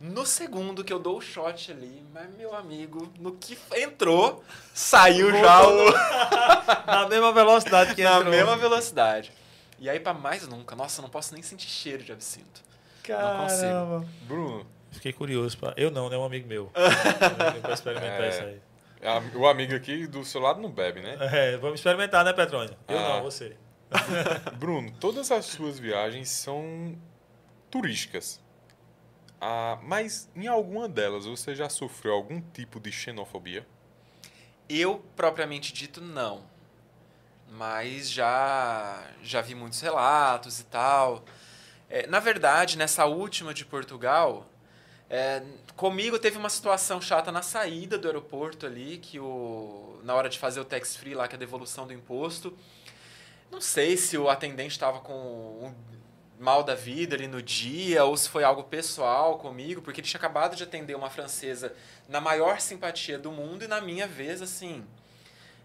No segundo que eu dou o shot ali, mas meu amigo, no que entrou, saiu já o, *laughs* Na mesma velocidade que na entrou. mesma velocidade. E aí pra mais nunca, nossa, eu não posso nem sentir cheiro de absinto. Caramba. Bruno, Fiquei curioso. Pra... Eu não, né? Um amigo meu. *laughs* Pra experimentar É. isso aí. a- o amigo aqui do seu lado não bebe, né? É, vamos experimentar, né, Petrônio? Eu Ah. não, você. *laughs* Bruno, todas as suas viagens são turísticas. Ah, mas em alguma delas você já sofreu algum tipo de xenofobia? Eu, propriamente dito, não. Mas já, já vi muitos relatos e tal. É, na verdade, nessa última de Portugal, é, comigo teve uma situação chata na saída do aeroporto ali, que o, na hora de fazer o tax free lá, que é a devolução do imposto, não sei se o atendente estava com um mal da vida ali no dia, ou se foi algo pessoal comigo, porque ele tinha acabado de atender uma francesa na maior simpatia do mundo e na minha vez, assim,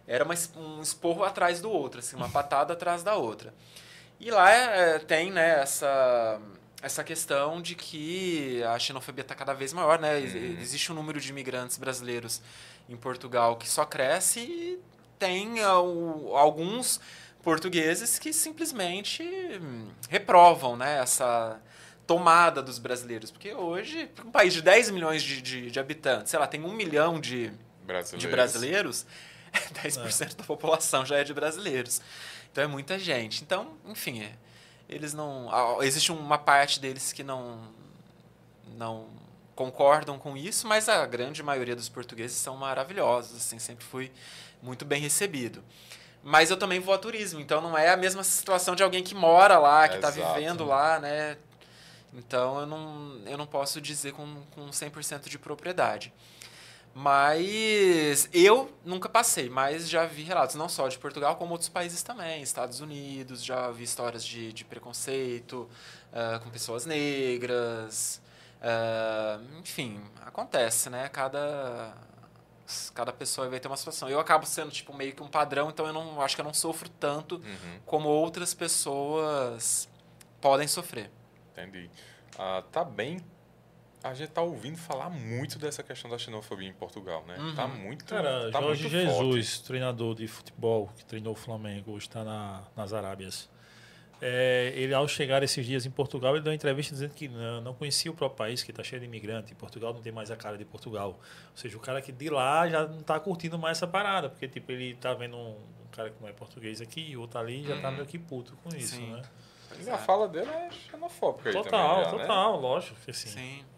era uma, um esporro atrás do outro, assim, uma *laughs* patada atrás da outra. E lá é, tem, né, essa essa questão de que a xenofobia está cada vez maior, né? Uhum. Existe um número de imigrantes brasileiros em Portugal que só cresce e tem uh, alguns portugueses que simplesmente reprovam, né? Essa tomada dos brasileiros. Porque hoje, um país de 10 milhões de, de, de habitantes, sei lá, tem um milhão de brasileiros, de brasileiros 10% *laughs* é. da população já é de brasileiros. Então é muita gente. Então, enfim, é, eles não. Existe uma parte deles que não, não concordam com isso, mas a grande maioria dos portugueses são maravilhosos, assim, sempre fui muito bem recebido. Mas eu também vou a turismo, então não é a mesma situação de alguém que mora lá, que está vivendo lá, né? Então eu não, eu não posso dizer com, com 100% de propriedade. Mas eu nunca passei, mas já vi relatos, não só de Portugal, como outros países também. Estados Unidos, já vi histórias de, de preconceito uh, com pessoas negras. Uh, enfim, acontece, né? Cada, cada pessoa vai ter uma situação. Eu acabo sendo tipo meio que um padrão, então eu não acho que eu não sofro tanto uhum. como outras pessoas podem sofrer. Entendi. Uh, tá bem a gente tá ouvindo falar muito dessa questão da xenofobia em Portugal, né? Uhum. Tá muito. Cara, tá Jorge muito Jesus, forte. treinador de futebol, que treinou o Flamengo, está na, nas Arábias. É, ele, ao chegar esses dias em Portugal, ele deu uma entrevista dizendo que não, não conhecia o próprio país, que está cheio de imigrante. Portugal não tem mais a cara de Portugal. Ou seja, o cara que de lá já não está curtindo mais essa parada, porque tipo, ele está vendo um, um, cara que não é português aqui e outro ali já está uhum. meio que puto com isso, Sim. né? Mas a fala dele é xenofóbica total, aí também. Total, né? lógico. Assim. Sim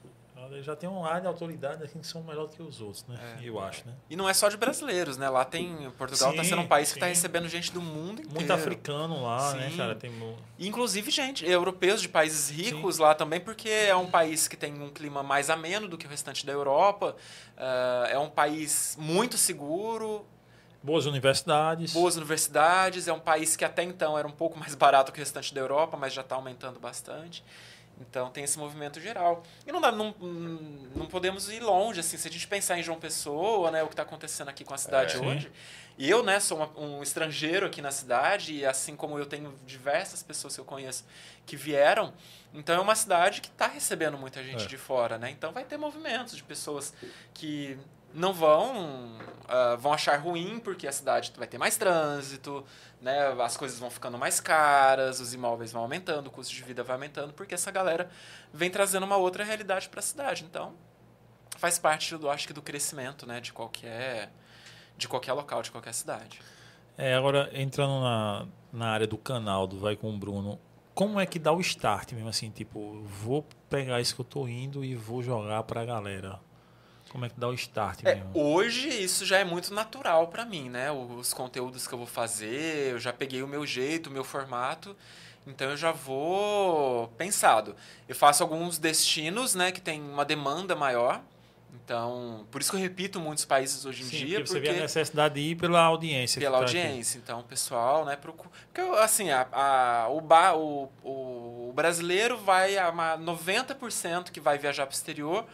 já tem um ar de autoridade assim, que são melhor que os outros, né? É. Eu acho, né? E não é só de brasileiros, né? Lá tem. Portugal está sendo um país sim. que está recebendo gente do mundo inteiro. Muito africano lá, né, sim. né, cara? Tem... Inclusive, gente, europeus de países ricos sim. lá também, porque é um país que tem um clima mais ameno do que o restante da Europa. Uh, é um país muito seguro, Boas universidades. Boas universidades. É um país que até então era um pouco mais barato que o restante da Europa, mas já está aumentando bastante. Então tem esse movimento geral. E não, dá, não, não podemos ir longe, assim, se a gente pensar em João Pessoa, né, o que está acontecendo aqui com a cidade é, hoje. E eu, né, sou uma, um estrangeiro aqui na cidade, e assim como eu tenho diversas pessoas que eu conheço que vieram, então é uma cidade que está recebendo muita gente é. de fora, né? Então vai ter movimentos de pessoas que não vão uh, vão achar ruim porque a cidade vai ter mais trânsito, né? As coisas vão ficando mais caras, os imóveis vão aumentando, o custo de vida vai aumentando, porque essa galera vem trazendo uma outra realidade para a cidade. Então, faz parte do acho que do crescimento, né, de qualquer de qualquer local, de qualquer cidade. É, agora entrando na, na área do canal do Vai com o Bruno, como é que dá o start mesmo assim, tipo, vou pegar isso que eu tô indo e vou jogar para a galera. Como é que dá o start é, hoje isso já é muito natural para mim, né? Os conteúdos que eu vou fazer, eu já peguei o meu jeito, o meu formato. Então eu já vou pensado. Eu faço alguns destinos, né, que tem uma demanda maior. Então, por isso que eu repito muitos países hoje em Sim, dia. Porque você vê a necessidade de ir pela audiência. Pela tá audiência. Então, o pessoal, né, procura. Porque, assim, a, a, o, ba, o, o, o brasileiro vai a 90% que vai viajar para o exterior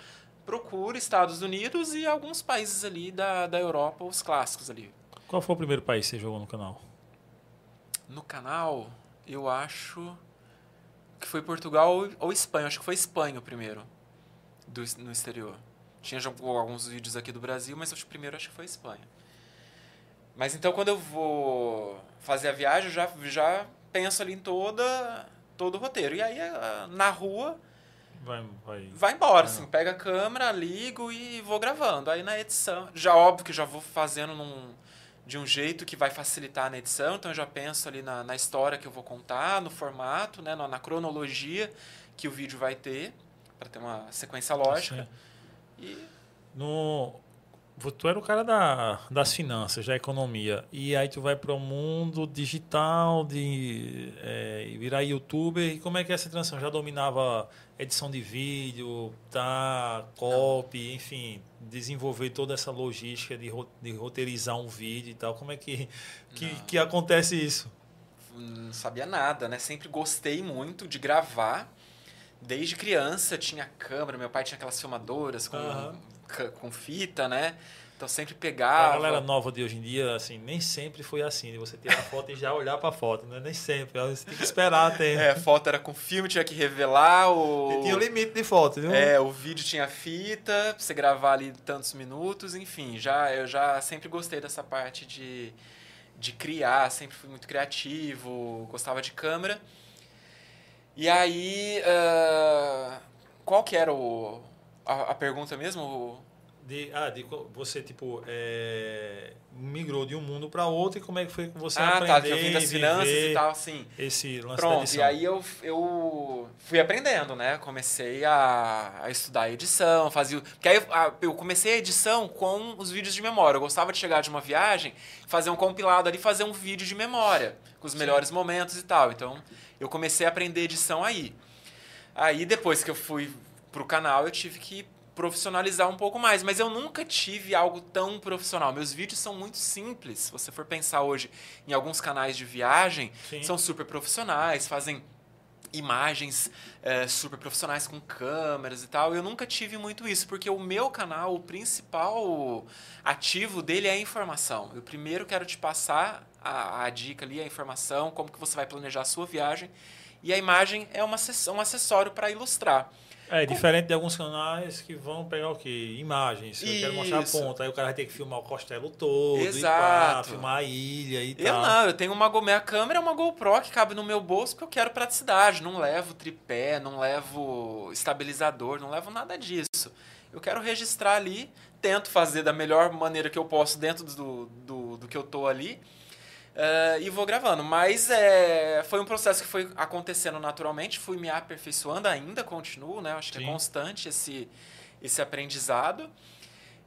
procura Estados Unidos e alguns países ali da, da Europa, os clássicos ali. Qual foi o primeiro país que você jogou no canal? No canal, eu acho que foi Portugal ou Espanha. Acho que foi Espanha o primeiro do, no exterior. Tinha alguns vídeos aqui do Brasil, mas o primeiro acho que foi Espanha. Mas então quando eu vou fazer a viagem, eu já, já penso ali em toda, todo o roteiro. E aí na rua Vai, vai. vai embora, vai assim, pega a câmera, ligo e vou gravando. Aí na edição, já óbvio que já vou fazendo num, de um jeito que vai facilitar na edição, então eu já penso ali na, na história que eu vou contar, no formato, né, na, na cronologia que o vídeo vai ter, para ter uma sequência lógica. E... No, tu era o cara da, das finanças, da economia, e aí tu vai para o mundo digital, de é, virar youtuber, e como é que é essa transição? Já dominava edição de vídeo, tá, copy, enfim, desenvolver toda essa logística de, de roteirizar um vídeo e tal, como é que, que, que acontece isso? Não sabia nada, né? Sempre gostei muito de gravar, desde criança tinha câmera, meu pai tinha aquelas filmadoras com, uhum. Com fita, né? Então sempre pegava. A galera nova de hoje em dia, assim, nem sempre foi assim, de você tirar a foto e já olhar para a foto, né? Nem sempre. Você tem que esperar até. É, foto era com filme, tinha que revelar o. E tinha o limite de foto, viu? É, o vídeo tinha fita, pra você gravar ali tantos minutos, enfim. Já, eu já sempre gostei dessa parte de, de criar, sempre fui muito criativo, gostava de câmera. E aí, uh, qual que era o, a, a pergunta mesmo? De, ah, de você, tipo, é, migrou de um mundo para outro e como é que foi que você ah, aprendeu tá, que eu vim das finanças e tal, assim. Esse lance Pronto, e aí eu, eu fui aprendendo, né? Comecei a, a estudar edição, fazia... Porque aí eu, eu comecei a edição com os vídeos de memória. Eu gostava de chegar de uma viagem, fazer um compilado ali, fazer um vídeo de memória, com os Sim. melhores momentos e tal. Então, eu comecei a aprender edição aí. Aí, depois que eu fui pro canal, eu tive que profissionalizar um pouco mais, mas eu nunca tive algo tão profissional. Meus vídeos são muito simples. Se você for pensar hoje em alguns canais de viagem, Sim. são super profissionais, fazem imagens é, super profissionais com câmeras e tal. Eu nunca tive muito isso, porque o meu canal, o principal ativo dele é a informação. Eu primeiro quero te passar a, a dica ali, a informação, como que você vai planejar a sua viagem. E a imagem é uma, um acessório para ilustrar. É, diferente de alguns canais que vão pegar o quê? Imagens. Eu quero mostrar a ponta. Aí o cara vai ter que filmar o costelo todo. Exato. Pá, filmar a ilha e tal. Eu não, eu tenho uma minha câmera é uma GoPro que cabe no meu bolso porque eu quero praticidade. Não levo tripé, não levo estabilizador, não levo nada disso. Eu quero registrar ali, tento fazer da melhor maneira que eu posso dentro do, do, do que eu tô ali Uh, e vou gravando. Mas é, foi um processo que foi acontecendo naturalmente, fui me aperfeiçoando, ainda continuo, né? Acho que é Sim. é constante esse, esse aprendizado.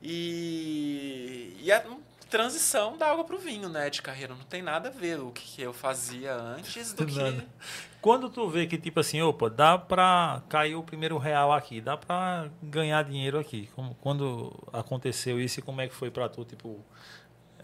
E, e a transição da água para o vinho, né? De carreira. Não tem nada a ver o que eu fazia antes do *laughs* que. Quando tu vê que, tipo assim, opa, dá para cair o primeiro real aqui, dá para ganhar dinheiro aqui. Como, quando aconteceu isso e como é que foi para tu, tipo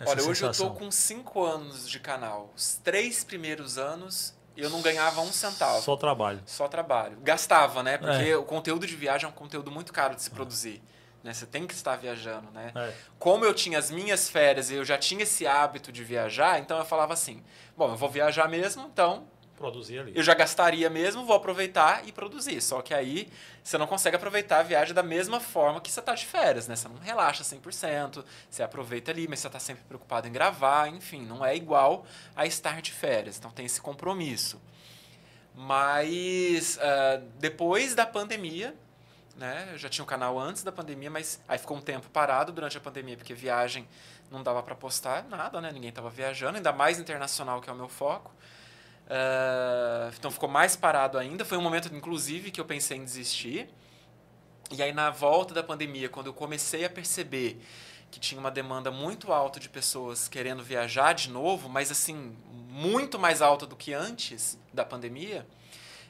essa Olha, hoje sensação. eu tô com cinco anos de canal. Os três primeiros anos eu não ganhava um centavo. Só trabalho. Só trabalho. Gastava, né? Porque é. o conteúdo de viagem é um conteúdo muito caro de se produzir. Né? Você tem que estar viajando, né? É. Como eu tinha as minhas férias e eu já tinha esse hábito de viajar, então eu falava assim: bom, eu vou viajar mesmo, então produzir ali. Eu já gastaria mesmo, vou aproveitar e produzir. Só que aí você não consegue aproveitar a viagem da mesma forma que você está de férias, né? Você não relaxa 100%, você aproveita ali, mas você está sempre preocupado em gravar, enfim, não é igual a estar de férias. Então tem esse compromisso. Mas uh, depois da pandemia, né? Eu já tinha um canal antes da pandemia, mas aí ficou um tempo parado durante a pandemia, porque viagem não dava para postar nada, né? Ninguém estava viajando, ainda mais internacional, que é o meu foco. Uh, então ficou mais parado ainda. Foi um momento, inclusive, que eu pensei em desistir. E aí, na volta da pandemia, quando eu comecei a perceber que tinha uma demanda muito alta de pessoas querendo viajar de novo, mas assim, muito mais alta do que antes da pandemia,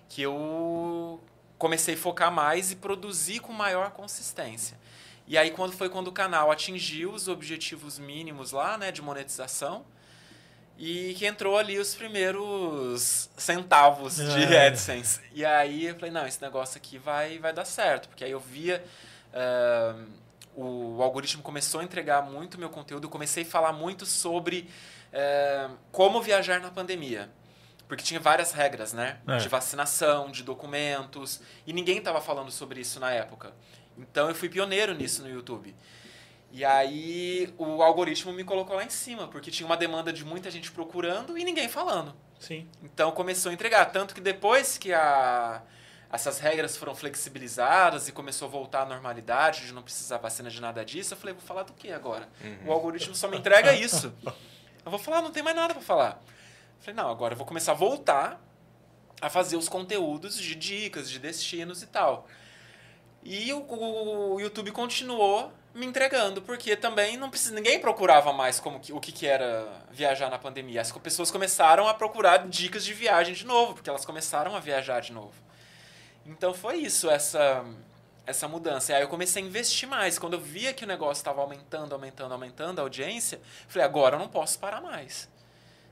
que eu comecei a focar mais e produzir com maior consistência. E aí quando foi quando o canal atingiu os objetivos mínimos lá, né, de monetização, e que entrou ali os primeiros centavos de é. AdSense. E aí eu falei, não, esse negócio aqui vai, vai dar certo. Porque aí eu via... Uh, o, algoritmo começou a entregar muito meu conteúdo. Eu comecei a falar muito sobre uh, como viajar na pandemia. Porque tinha várias regras, né? É. De vacinação, de documentos. E ninguém estava falando sobre isso na época. Então eu fui pioneiro nisso no YouTube. E aí o algoritmo me colocou lá em cima, porque tinha uma demanda de muita gente procurando e ninguém falando. Sim. Então começou a entregar. Tanto que depois que a, essas regras foram flexibilizadas e começou a voltar à normalidade, de não precisar vacina de nada disso, eu falei, vou falar do que agora? Uhum. O algoritmo só me entrega isso. Eu vou falar, não tem mais nada para falar. Eu falei, não, agora eu vou começar a voltar a fazer os conteúdos de dicas, de destinos e tal. E o, o YouTube continuou me entregando, porque também não precisa, ninguém procurava mais como que, o que, que era viajar na pandemia. As pessoas começaram a procurar dicas de viagem de novo, porque elas começaram a viajar de novo. Então foi isso, essa essa mudança. E aí eu comecei a investir mais. Quando eu via que o negócio estava aumentando, aumentando, aumentando a audiência, falei, agora eu não posso parar mais.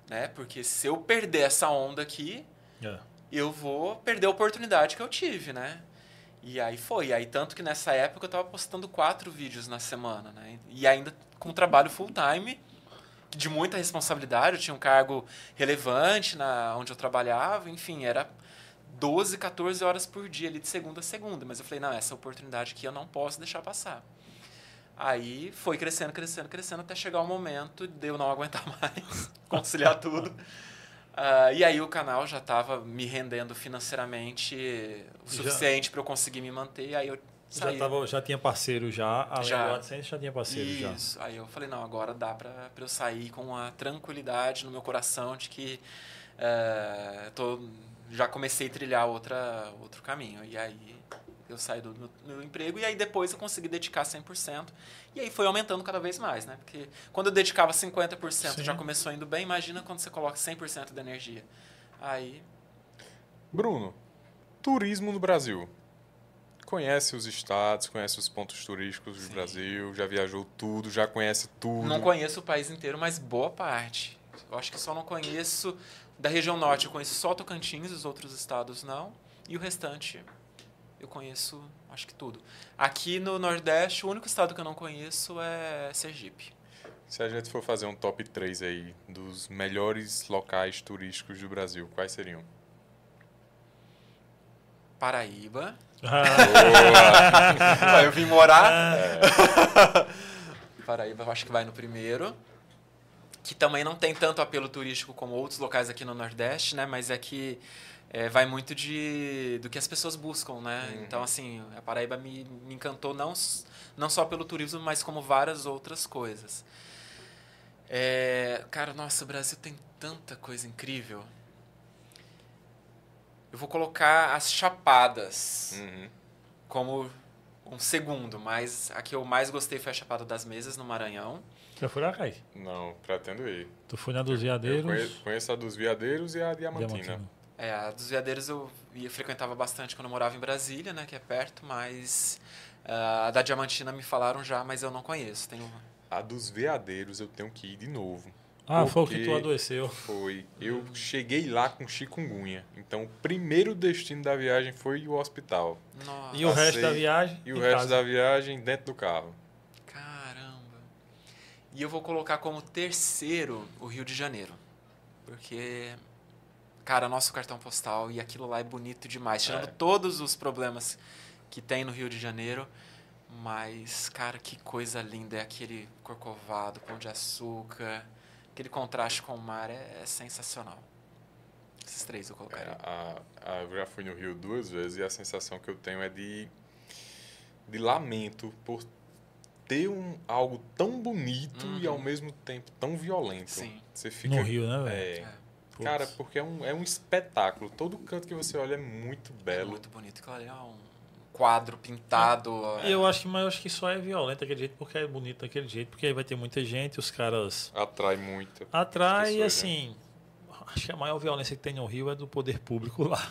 Né? Porque se eu perder essa onda aqui, é. eu vou perder a oportunidade que eu tive, né? E aí foi. E aí, tanto que nessa época eu estava postando quatro vídeos na semana, né? E ainda com trabalho full time, de muita responsabilidade. Eu tinha um cargo relevante na onde eu trabalhava, enfim, era 12, 14 horas por dia ali de segunda a segunda. Mas eu falei, não, essa oportunidade aqui eu não posso deixar passar. Aí foi crescendo, crescendo, crescendo, até chegar o momento de eu não *laughs* aguentar mais, conciliar tudo. Uh, e aí o canal já estava me rendendo financeiramente o suficiente para eu conseguir me manter. Aí eu saí. Já, tava, já tinha parceiro já, além já, do AdSense já tinha parceiro isso. já. Isso. Aí eu falei, não, agora dá para eu sair com a tranquilidade no meu coração de que uh, tô, já comecei a trilhar outra, outro caminho. E aí eu saí do meu, meu, emprego e aí depois eu consegui dedicar 100%. E aí foi aumentando cada vez mais, né? Porque quando eu dedicava 50% Sim. já começou indo bem, imagina quando você coloca 100% da energia. Aí... Bruno, turismo no Brasil. Conhece os estados, conhece os pontos turísticos do Sim. Brasil, já viajou tudo, já conhece tudo. Não conheço o país inteiro, mas boa parte. Eu acho que só não conheço da região norte, eu conheço só Tocantins, os outros estados não. E o restante eu conheço acho que tudo. Aqui no Nordeste, o único estado que eu não conheço é Sergipe. Se a gente for fazer um top 3 aí dos melhores locais turísticos do Brasil, quais seriam? Paraíba. Ah. *laughs* eu vim morar. É. Paraíba, eu acho que vai no primeiro. Que também não tem tanto apelo turístico como outros locais aqui no Nordeste, né? Mas é que é, vai muito de do que as pessoas buscam, né? Uhum. Então, assim, a Paraíba me, me encantou não, não só pelo turismo, mas como várias outras coisas. É, cara, nossa, o Brasil tem tanta coisa incrível. Eu vou colocar as Chapadas uhum. como um segundo, mas a que eu mais gostei foi a Chapada das Mesas, no Maranhão. Já foi lá, Kai? Não, pretendo ir. Tu foi na dos Veadeiros? Eu conheço, conheço a dos Veadeiros e a Diamantina. Diamantina. É, a dos Veadeiros eu, eu frequentava bastante quando eu morava em Brasília, né, que é perto, mas uh, a da Diamantina me falaram já, mas eu não conheço. Tenho... A dos Veadeiros eu tenho que ir de novo. Ah, foi o que tu adoeceu. Foi. Eu cheguei lá com chikungunya. Então, o primeiro destino da viagem foi o hospital. Nossa. E o resto da viagem? E o resto casa. da viagem dentro do carro. Caramba. E eu vou colocar como terceiro o Rio de Janeiro. Porque cara, nosso cartão postal e aquilo lá é bonito demais, tirando é. todos os problemas que tem no Rio de Janeiro. Mas, cara, que coisa linda é aquele corcovado, pão de açúcar, aquele contraste com o mar é, é sensacional. Esses três eu colocaria. É, a, a, eu já fui no Rio duas vezes e a sensação que eu tenho é de, de lamento por ter um, algo tão bonito uhum. e ao mesmo tempo tão violento. Sim. Você fica, no Rio, né, velho? É, é. Cara, porque é um, é um espetáculo. Todo canto que você olha é muito belo. É muito bonito. Claro, é um quadro pintado. É. Eu acho que, mas eu acho que só é violento daquele jeito porque é bonito daquele jeito, porque aí vai ter muita gente, os caras. Atrai muito. Atrai, e assim. Né? Acho que a maior violência que tem no Rio é do poder público lá.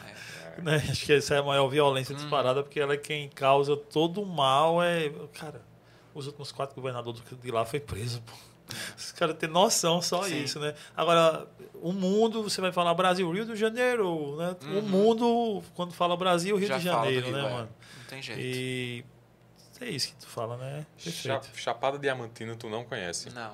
É. Né? Acho que essa é a maior violência hum. disparada, porque ela é quem causa todo o mal. É... Cara, os últimos quatro governadores de lá foi preso, pô. Os caras têm noção só Sim. isso, né? Agora, o mundo, você vai falar Brasil, Rio de Janeiro, né? Uhum. O mundo, quando fala Brasil, Rio Já de Janeiro, Rio, né, é. mano? Não tem jeito. E é isso que tu fala, né? Perfeito. Chapada Diamantina tu não conhece? Não.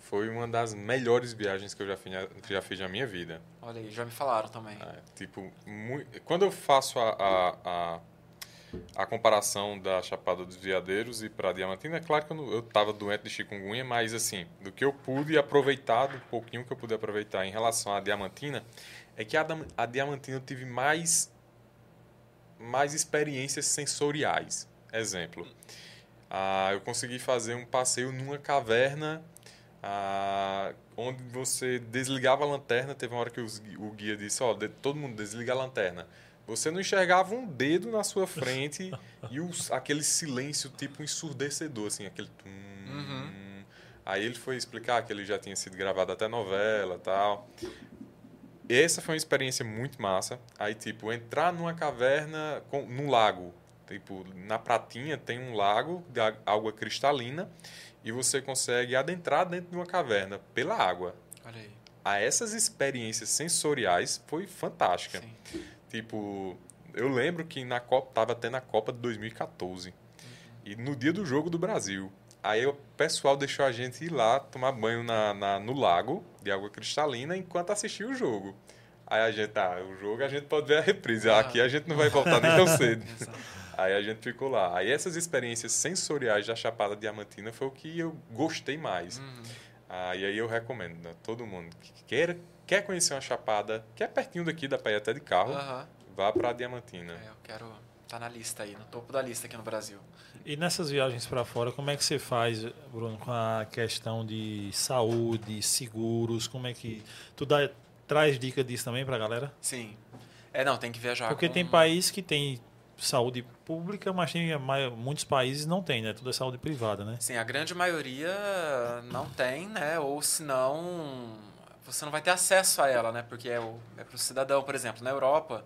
Foi uma das melhores viagens que eu já fiz, já fiz na minha vida. Olha aí, já me falaram também. É, tipo, muito, quando eu faço a, a, a a comparação da Chapada dos Veadeiros e para Diamantina, é claro que eu estava doente de chikungunya, mas assim, do que eu pude aproveitar, do pouquinho que eu pude aproveitar em relação à Diamantina, é que a, a Diamantina eu tive mais, mais experiências sensoriais. Exemplo, ah, eu consegui fazer um passeio numa caverna ah, onde você desligava a lanterna, teve uma hora que o guia disse, ó, oh, todo mundo desliga a lanterna Você não enxergava um dedo na sua frente e aquele silêncio tipo ensurdecedor, assim, aquele... Tum, Uhum. Aí ele foi explicar que ele já tinha sido gravado até novela tal. Essa foi uma experiência muito massa. Aí, tipo, entrar numa caverna, com, num lago. Tipo, na Pratinha tem um lago de água cristalina e você consegue adentrar dentro de uma caverna pela água. Olha aí. A essas experiências sensoriais foi fantástica. Sim. Tipo, eu lembro que na Copa tava tendo a Copa de 2014. E no dia do jogo do Brasil. Aí o pessoal deixou a gente ir lá tomar banho na, na- no lago de água cristalina enquanto assistia o jogo. Aí a gente, ah, o jogo a gente pode ver a reprise. Ah. Aqui a gente não vai voltar nem tão cedo. *laughs* Aí a gente ficou lá. Aí essas experiências sensoriais da Chapada Diamantina foi o que eu gostei mais. Uhum. Ah, e aí eu recomendo a todo mundo que quer, quer conhecer uma chapada, que é pertinho daqui, dá pra ir até de carro, Aham. vá pra Diamantina. É, eu quero estar na lista aí, no topo da lista aqui no Brasil. E nessas viagens para fora, como é que você faz, Bruno, com a questão de saúde, seguros? Como é que. Tu dá, traz dica disso também pra galera? Sim. É, não, tem que viajar Porque com... tem país que tem saúde pública, mas tem a muitos países não tem, né? Tudo é saúde privada, né? Sim, a grande maioria não tem, né? Ou senão você não vai ter acesso a ela, né? Porque é, o, é para o cidadão, por exemplo, na Europa,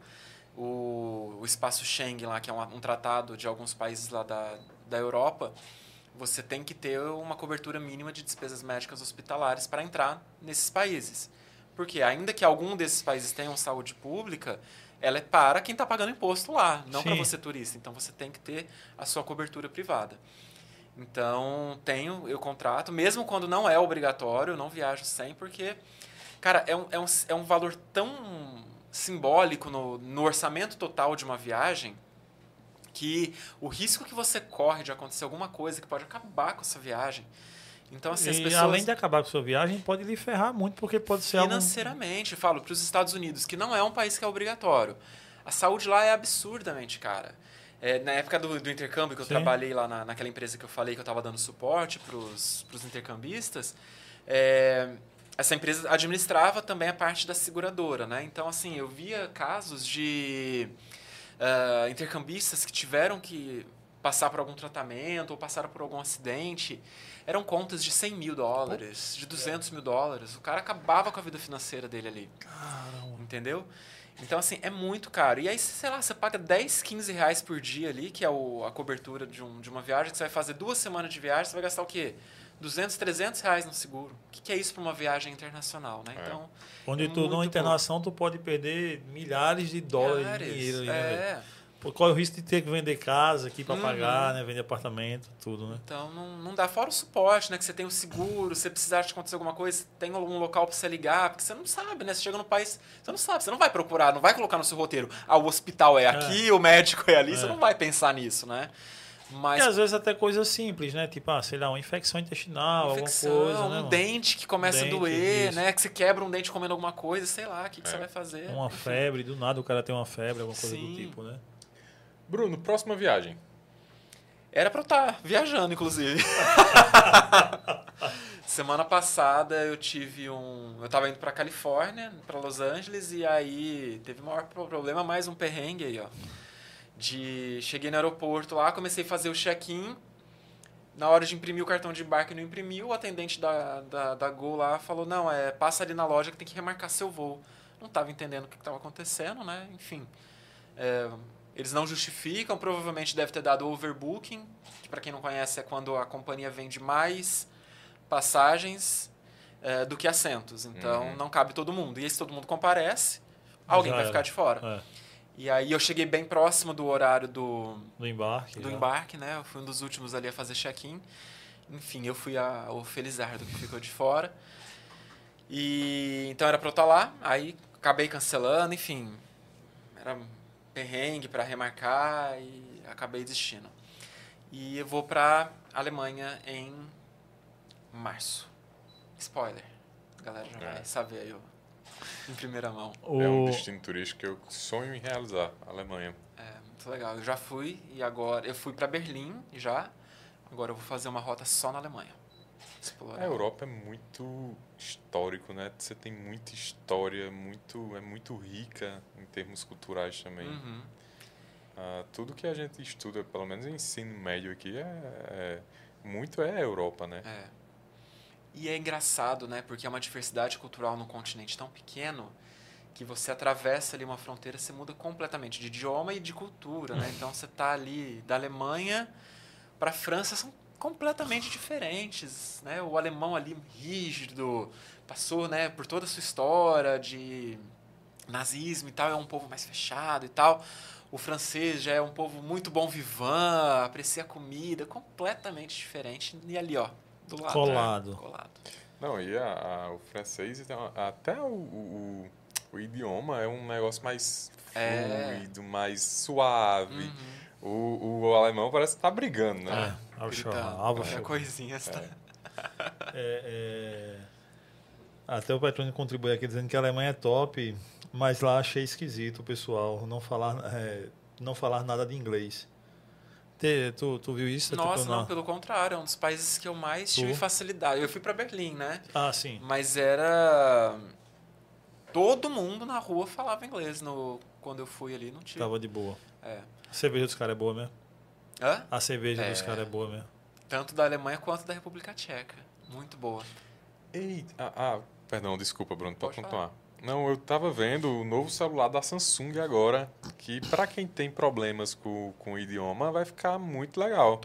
o, o espaço Schengen lá, que é um, um tratado de alguns países lá da, da Europa, você tem que ter uma cobertura mínima de despesas médicas hospitalares para entrar nesses países. Porque ainda que algum desses países tenham saúde pública, ela é para quem está pagando imposto lá, não para você turista. Então você tem que ter a sua cobertura privada. Então, tenho, eu contrato, mesmo quando não é obrigatório, eu não viajo sem, porque, cara, é um, é um, é um valor tão simbólico no, no orçamento total de uma viagem que o risco que você corre de acontecer alguma coisa que pode acabar com essa viagem. Então, assim, as e pessoas. além de acabar com sua viagem, pode lhe ferrar muito, porque pode ser. Financeiramente, eu falo, para os Estados Unidos, que não é um país que é obrigatório. A saúde lá é absurdamente cara. É, na época do, do intercâmbio, que eu Sim. trabalhei lá na, naquela empresa que eu falei que eu estava dando suporte para os intercambistas, é, essa empresa administrava também a parte da seguradora, né? Então, assim, eu via casos de ah, intercambistas que tiveram que passar por algum tratamento ou passaram por algum acidente. Eram contas de 100 mil dólares, de 200 mil dólares. O cara acabava com a vida financeira dele ali. Caramba. Entendeu? Então, assim, é muito caro. E aí, sei lá, você paga 10, 15 reais por dia ali, que é o, a cobertura de, um, de uma viagem, que você vai fazer duas semanas de viagem, você vai gastar o quê? 200, 300 reais no seguro. O que, que é isso para uma viagem internacional, né? É. Então, Onde É tu, numa internação, tu pode perder milhares de dólares milhares. de dinheiro. né, é. Qual é o risco de ter que vender casa aqui para Uhum. pagar, né? Vender apartamento, tudo, né? Então não, não dá. Fora o suporte, né? Que você tem o seguro, se precisar de acontecer alguma coisa, tem um local para você ligar, porque você não sabe, né? Você chega no país, você não sabe, você não vai procurar, não vai colocar no seu roteiro. Ah, o hospital é aqui, o médico é ali, você É. não vai pensar nisso, né? Mas E às vezes até coisas simples, né? Tipo, ah, sei lá, uma infecção intestinal, infecção, alguma coisa, né? um mano? dente que começa Dente, a doer, isso. né? Que você quebra um dente comendo alguma coisa, sei lá, o que, que É. você vai fazer? Uma febre, do nada o cara tem uma febre, alguma coisa do Sim. tipo, né? Bruno, próxima viagem. Era pra eu estar viajando, inclusive. *laughs* Semana passada eu tive um. Eu tava indo pra Califórnia, pra Los Angeles, e aí teve o maior pro- problema, mais um perrengue aí, ó. De. Cheguei no aeroporto lá, comecei a fazer o check-in. Na hora de imprimir o cartão de embarque, não imprimiu. O atendente da, da, da Gol lá falou: Não, é, passa ali na loja que tem que remarcar seu voo. Não tava entendendo o que estava acontecendo, né? Enfim. É, eles não justificam, provavelmente deve ter dado overbooking, que para quem não conhece é quando a companhia vende mais passagens é, do que assentos. Então Uhum. não cabe todo mundo. E se todo mundo comparece, alguém vai ficar de fora. É, E aí eu cheguei bem próximo do horário do, do embarque. do já. embarque, né? Eu fui um dos últimos ali a fazer check-in. Enfim, eu fui a, o Felizardo que ficou de fora. E então era pra eu estar lá, aí acabei cancelando, enfim. Era um perrengue pra remarcar e acabei desistindo. E eu vou pra Alemanha em março. Spoiler. A galera já É. vai saber aí, em primeira mão. O... É um destino turístico que eu sonho em realizar, a Alemanha. É, muito legal. Eu já fui e agora eu fui pra Berlim já. Agora eu vou fazer uma rota só na Alemanha. explorar. A Europa é muito histórico, né? Você tem muita história, muito, é muito rica em termos culturais também. Uhum. Ah, tudo que a gente estuda, pelo menos em ensino médio aqui, é, é- muito é a Europa, né? É. E é engraçado, né? Porque é uma diversidade cultural num continente tão pequeno que você atravessa ali uma fronteira, você muda completamente de idioma e de cultura, né? *laughs* Então você tá ali da Alemanha para a França são completamente diferentes, né? O alemão ali rígido, passou, né, por toda a sua história de nazismo e tal, é um povo mais fechado e tal. O francês já é um povo muito bom vivant, aprecia a comida, completamente diferente. E ali, ó, do lado. Colado. né? Colado. Não, e a- a- o francês, então, até o, o, o idioma é um negócio mais É. fluido, mais suave. Uhum. O, o alemão parece que tá brigando, né? É, ao chamar. coisinha. tá- É, é, Até o Petrônio contribui aqui dizendo que a Alemanha é top, mas lá achei esquisito o pessoal não falar, é, não falar nada de inglês. Te- tu, tu viu isso? Nossa, Tipo, não, na- pelo contrário, é um dos países que eu mais Tu? tive facilidade. Eu fui para Berlim, né? Ah, sim. Mas era. Todo mundo na rua falava inglês no... quando eu fui ali, não tive. Tava de boa. É. A cerveja dos caras é boa mesmo. Hã? A cerveja É. dos caras é boa mesmo. Tanto da Alemanha quanto da República Tcheca. Muito boa. Eita, ah, ah, perdão, desculpa, Bruno, pode, Pode continuar. Não, eu tava vendo o novo celular da Samsung agora, que para quem tem problemas com, com o idioma vai ficar muito legal.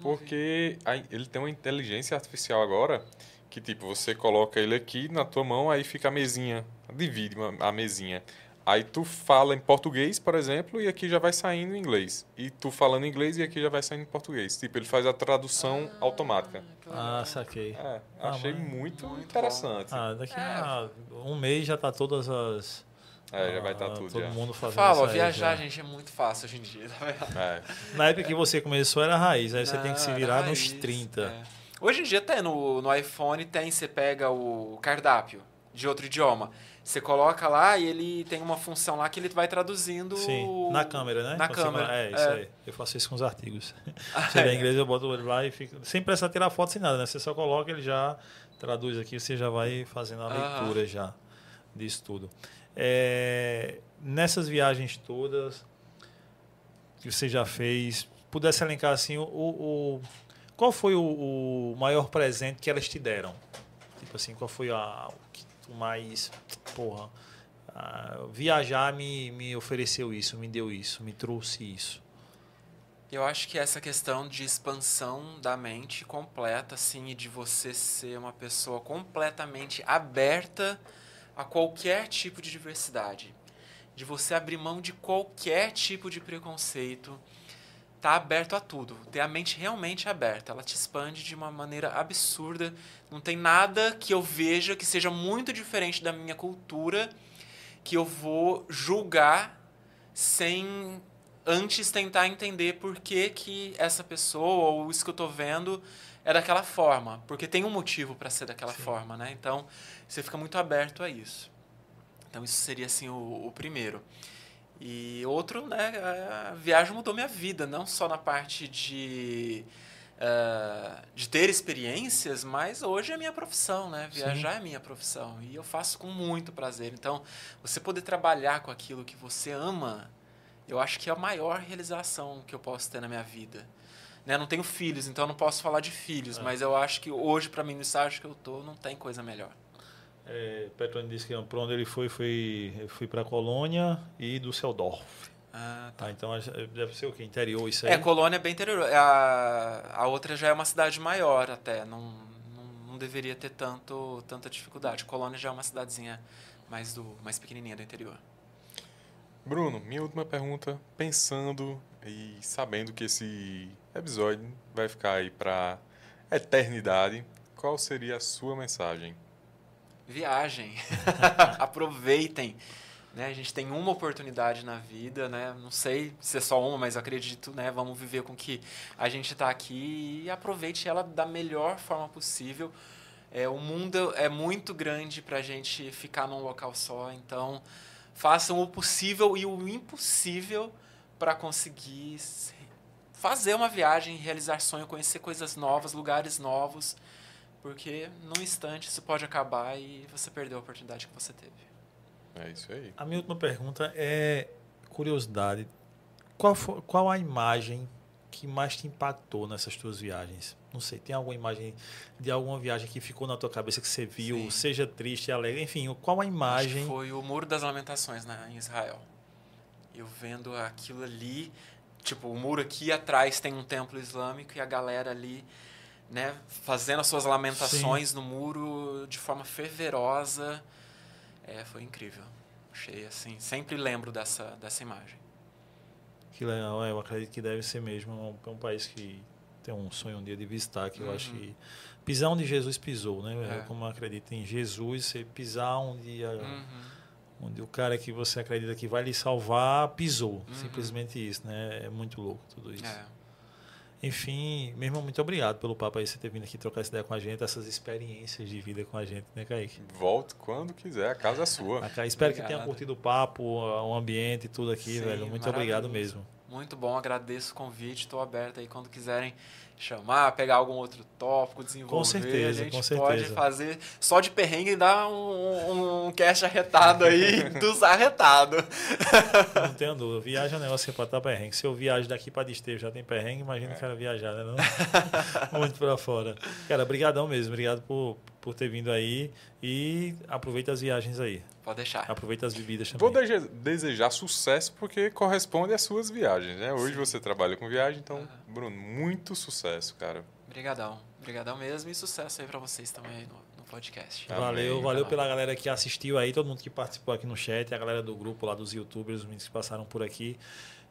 Porque a- ele tem uma inteligência artificial agora que, tipo, você coloca ele aqui na tua mão, aí fica a mesinha, divide a mesinha. Aí tu fala em português, por exemplo, e aqui já vai saindo em inglês. E tu falando inglês e aqui já vai saindo em português. Tipo, ele faz a tradução automática. que legal. Ah, saquei. É, Ah, achei mas- muito, Muito interessante. Ah, daqui É. a um mês já tá todas as. É, já vai estar ah, tudo Todo já. mundo fazendo aí viajar, já. gente, é muito fácil hoje em dia, tá vendo? É. Na época que você começou era raiz, aí você tem que se Não, virar nos raiz, 30. é. Hoje em dia tem no, no iPhone, tem, você pega o cardápio de outro idioma. Você coloca lá e ele tem uma função lá que ele vai traduzindo. Sim, na câmera, né? Na Quando você câmera, É, isso é. aí. Eu faço isso com os artigos. *laughs* Ah, Se tiver é. inglês, eu boto ele lá e fica. Sem precisar tirar foto sem nada, né? Você só coloca, ele já traduz aqui, você já vai fazendo a leitura já disso tudo. É, nessas viagens todas que você já fez, pudesse elencar assim, o, o- qual foi o, o maior presente que elas te deram? Tipo assim, qual foi a, mais. Porra. ah, viajar me, me ofereceu isso, me deu isso, me trouxe isso. Eu acho que essa questão de expansão da mente completa, assim, e de você ser uma pessoa completamente aberta a qualquer tipo de diversidade. De você abrir mão de qualquer tipo de preconceito. Tá aberto a tudo. Ter a mente realmente aberta. Ela te expande de uma maneira absurda. Não tem nada que eu veja que seja muito diferente da minha cultura que eu vou julgar sem antes tentar entender por que, que essa pessoa ou isso que eu tô vendo é daquela forma. Porque tem um motivo para ser daquela Sim. forma, né? Então, você fica muito aberto a isso. Então, isso seria, assim, o, o primeiro. E outro, né? A viagem mudou minha vida, não só na parte de... eh, de ter experiências, mas hoje é minha profissão, né? Viajar é minha profissão e eu faço com muito prazer. Então, você poder trabalhar com aquilo que você ama, eu acho que é a maior realização que eu posso ter na minha vida. Né? Não tenho filhos, então eu não posso falar de filhos, É. mas eu acho que hoje, para mim, no estágio que eu tô, não tem coisa melhor. É, Petrone disse que para onde ele foi, foi, eu fui para Colônia e Düsseldorf. Ah, Tá, então acho- deve ser o que? Interior, isso aí? É, Colônia é bem interior. A, a outra já é uma cidade maior até. Não, não, não deveria ter tanto, tanta dificuldade. Colônia já é uma cidadezinha mais, do, mais pequenininha do interior. Bruno, minha última pergunta, pensando e sabendo que esse episódio vai ficar aí para eternidade, qual seria a sua mensagem? Viagem. *laughs* Aproveitem. Né? A gente tem uma oportunidade na vida, né? Não sei se é só uma, mas acredito, né? Vamos viver com que a gente está aqui e aproveite ela da melhor forma possível. É, o mundo é muito grande para a gente ficar num local só, então façam o possível e o impossível para conseguir se- fazer uma viagem, realizar sonho, conhecer coisas novas, lugares novos. Porque num instante isso pode acabar e você perdeu a oportunidade que você teve. É isso aí. A minha última pergunta é curiosidade. Qual, foi, qual a imagem que mais te impactou nessas tuas viagens? Não sei, tem alguma imagem de alguma viagem que ficou na tua cabeça que você viu, Sim. seja triste, alegre, enfim, qual a Acho que imagem? foi o Muro das Lamentações né, em Israel. Eu vendo aquilo ali, tipo, o muro aqui atrás tem um templo islâmico e a galera ali, né, fazendo as suas lamentações no muro de forma fervorosa. É, foi incrível. Achei assim, sempre lembro dessa, dessa imagem. Que legal, é, eu acredito que deve ser mesmo. É um, é país que tem um sonho um dia de visitar, que eu acho Uhum. que pisar onde Jesus pisou, né? É. Eu, como eu acredito em Jesus, você pisar onde, a- Uhum. onde o cara que você acredita que vai lhe salvar pisou. Uhum. Simplesmente isso, né? É muito louco tudo isso. É. Enfim, meu irmão, muito obrigado pelo papo aí, você ter vindo aqui trocar essa ideia com a gente, essas experiências de vida com a gente, né, Kaique? Volte quando quiser, a casa é sua. Espero que Obrigado. tenha curtido o papo, o ambiente, tudo aqui, Sim, velho. Muito obrigado mesmo. Muito bom, agradeço o convite, estou aberto aí quando quiserem chamar, pegar algum outro tópico, desenvolver. Com certeza, a gente com pode certeza. fazer só de perrengue e dar um, um, um cast arretado aí *laughs* dos arretados. Não tenho dúvida. Viagem é um negócio que é pra estar perrengue. Se eu viajo daqui pra Desterro já tem perrengue, imagina o cara viajar, né? Não? *laughs* Muito pra fora. Cara, brigadão mesmo. Obrigado por, por ter vindo aí. E aproveita as viagens aí. Pode deixar. Aproveita as bebidas Vou também. dese- desejar sucesso porque corresponde às suas viagens, né? Hoje você trabalha com viagem, então, Bruno, muito sucesso, cara. Obrigadão. Obrigadão mesmo e sucesso aí pra vocês também no, no podcast. Amém. Valeu, valeu pela galera que assistiu aí, todo mundo que participou aqui no chat, a galera do grupo lá dos youtubers, os meninos que passaram por aqui.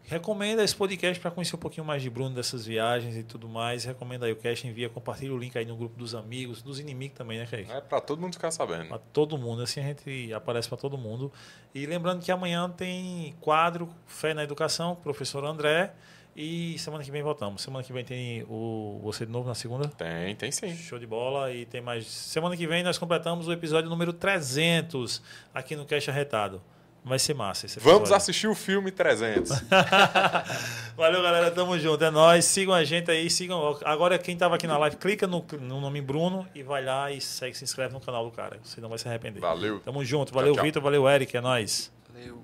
Recomenda esse podcast para conhecer um pouquinho mais de Bruno, dessas viagens e tudo mais. Recomenda aí o cast, envia, compartilha o link aí no grupo dos amigos, dos inimigos também, né, Kaique? É pra todo mundo ficar sabendo. Pra todo mundo, assim a gente aparece para todo mundo. E lembrando que amanhã tem quadro Fé na Educação, professor André. E semana que vem voltamos. Semana que vem tem o Você de Novo na segunda. Tem, tem sim. Show de bola. E tem mais. Semana que vem nós completamos o episódio número 300 aqui no Cash Arretado. Vai ser massa esse Vamos episódio. assistir o filme 300. *laughs* Valeu, galera. Tamo junto. É nóis. Sigam a gente aí. Sigam. Agora, quem tava aqui na live, clica no, no nome Bruno e vai lá e segue, se inscreve no canal do cara. Você não vai se arrepender. Valeu. Tamo junto. Valeu, tchau. Vitor. Valeu, Eric. É nóis. Valeu.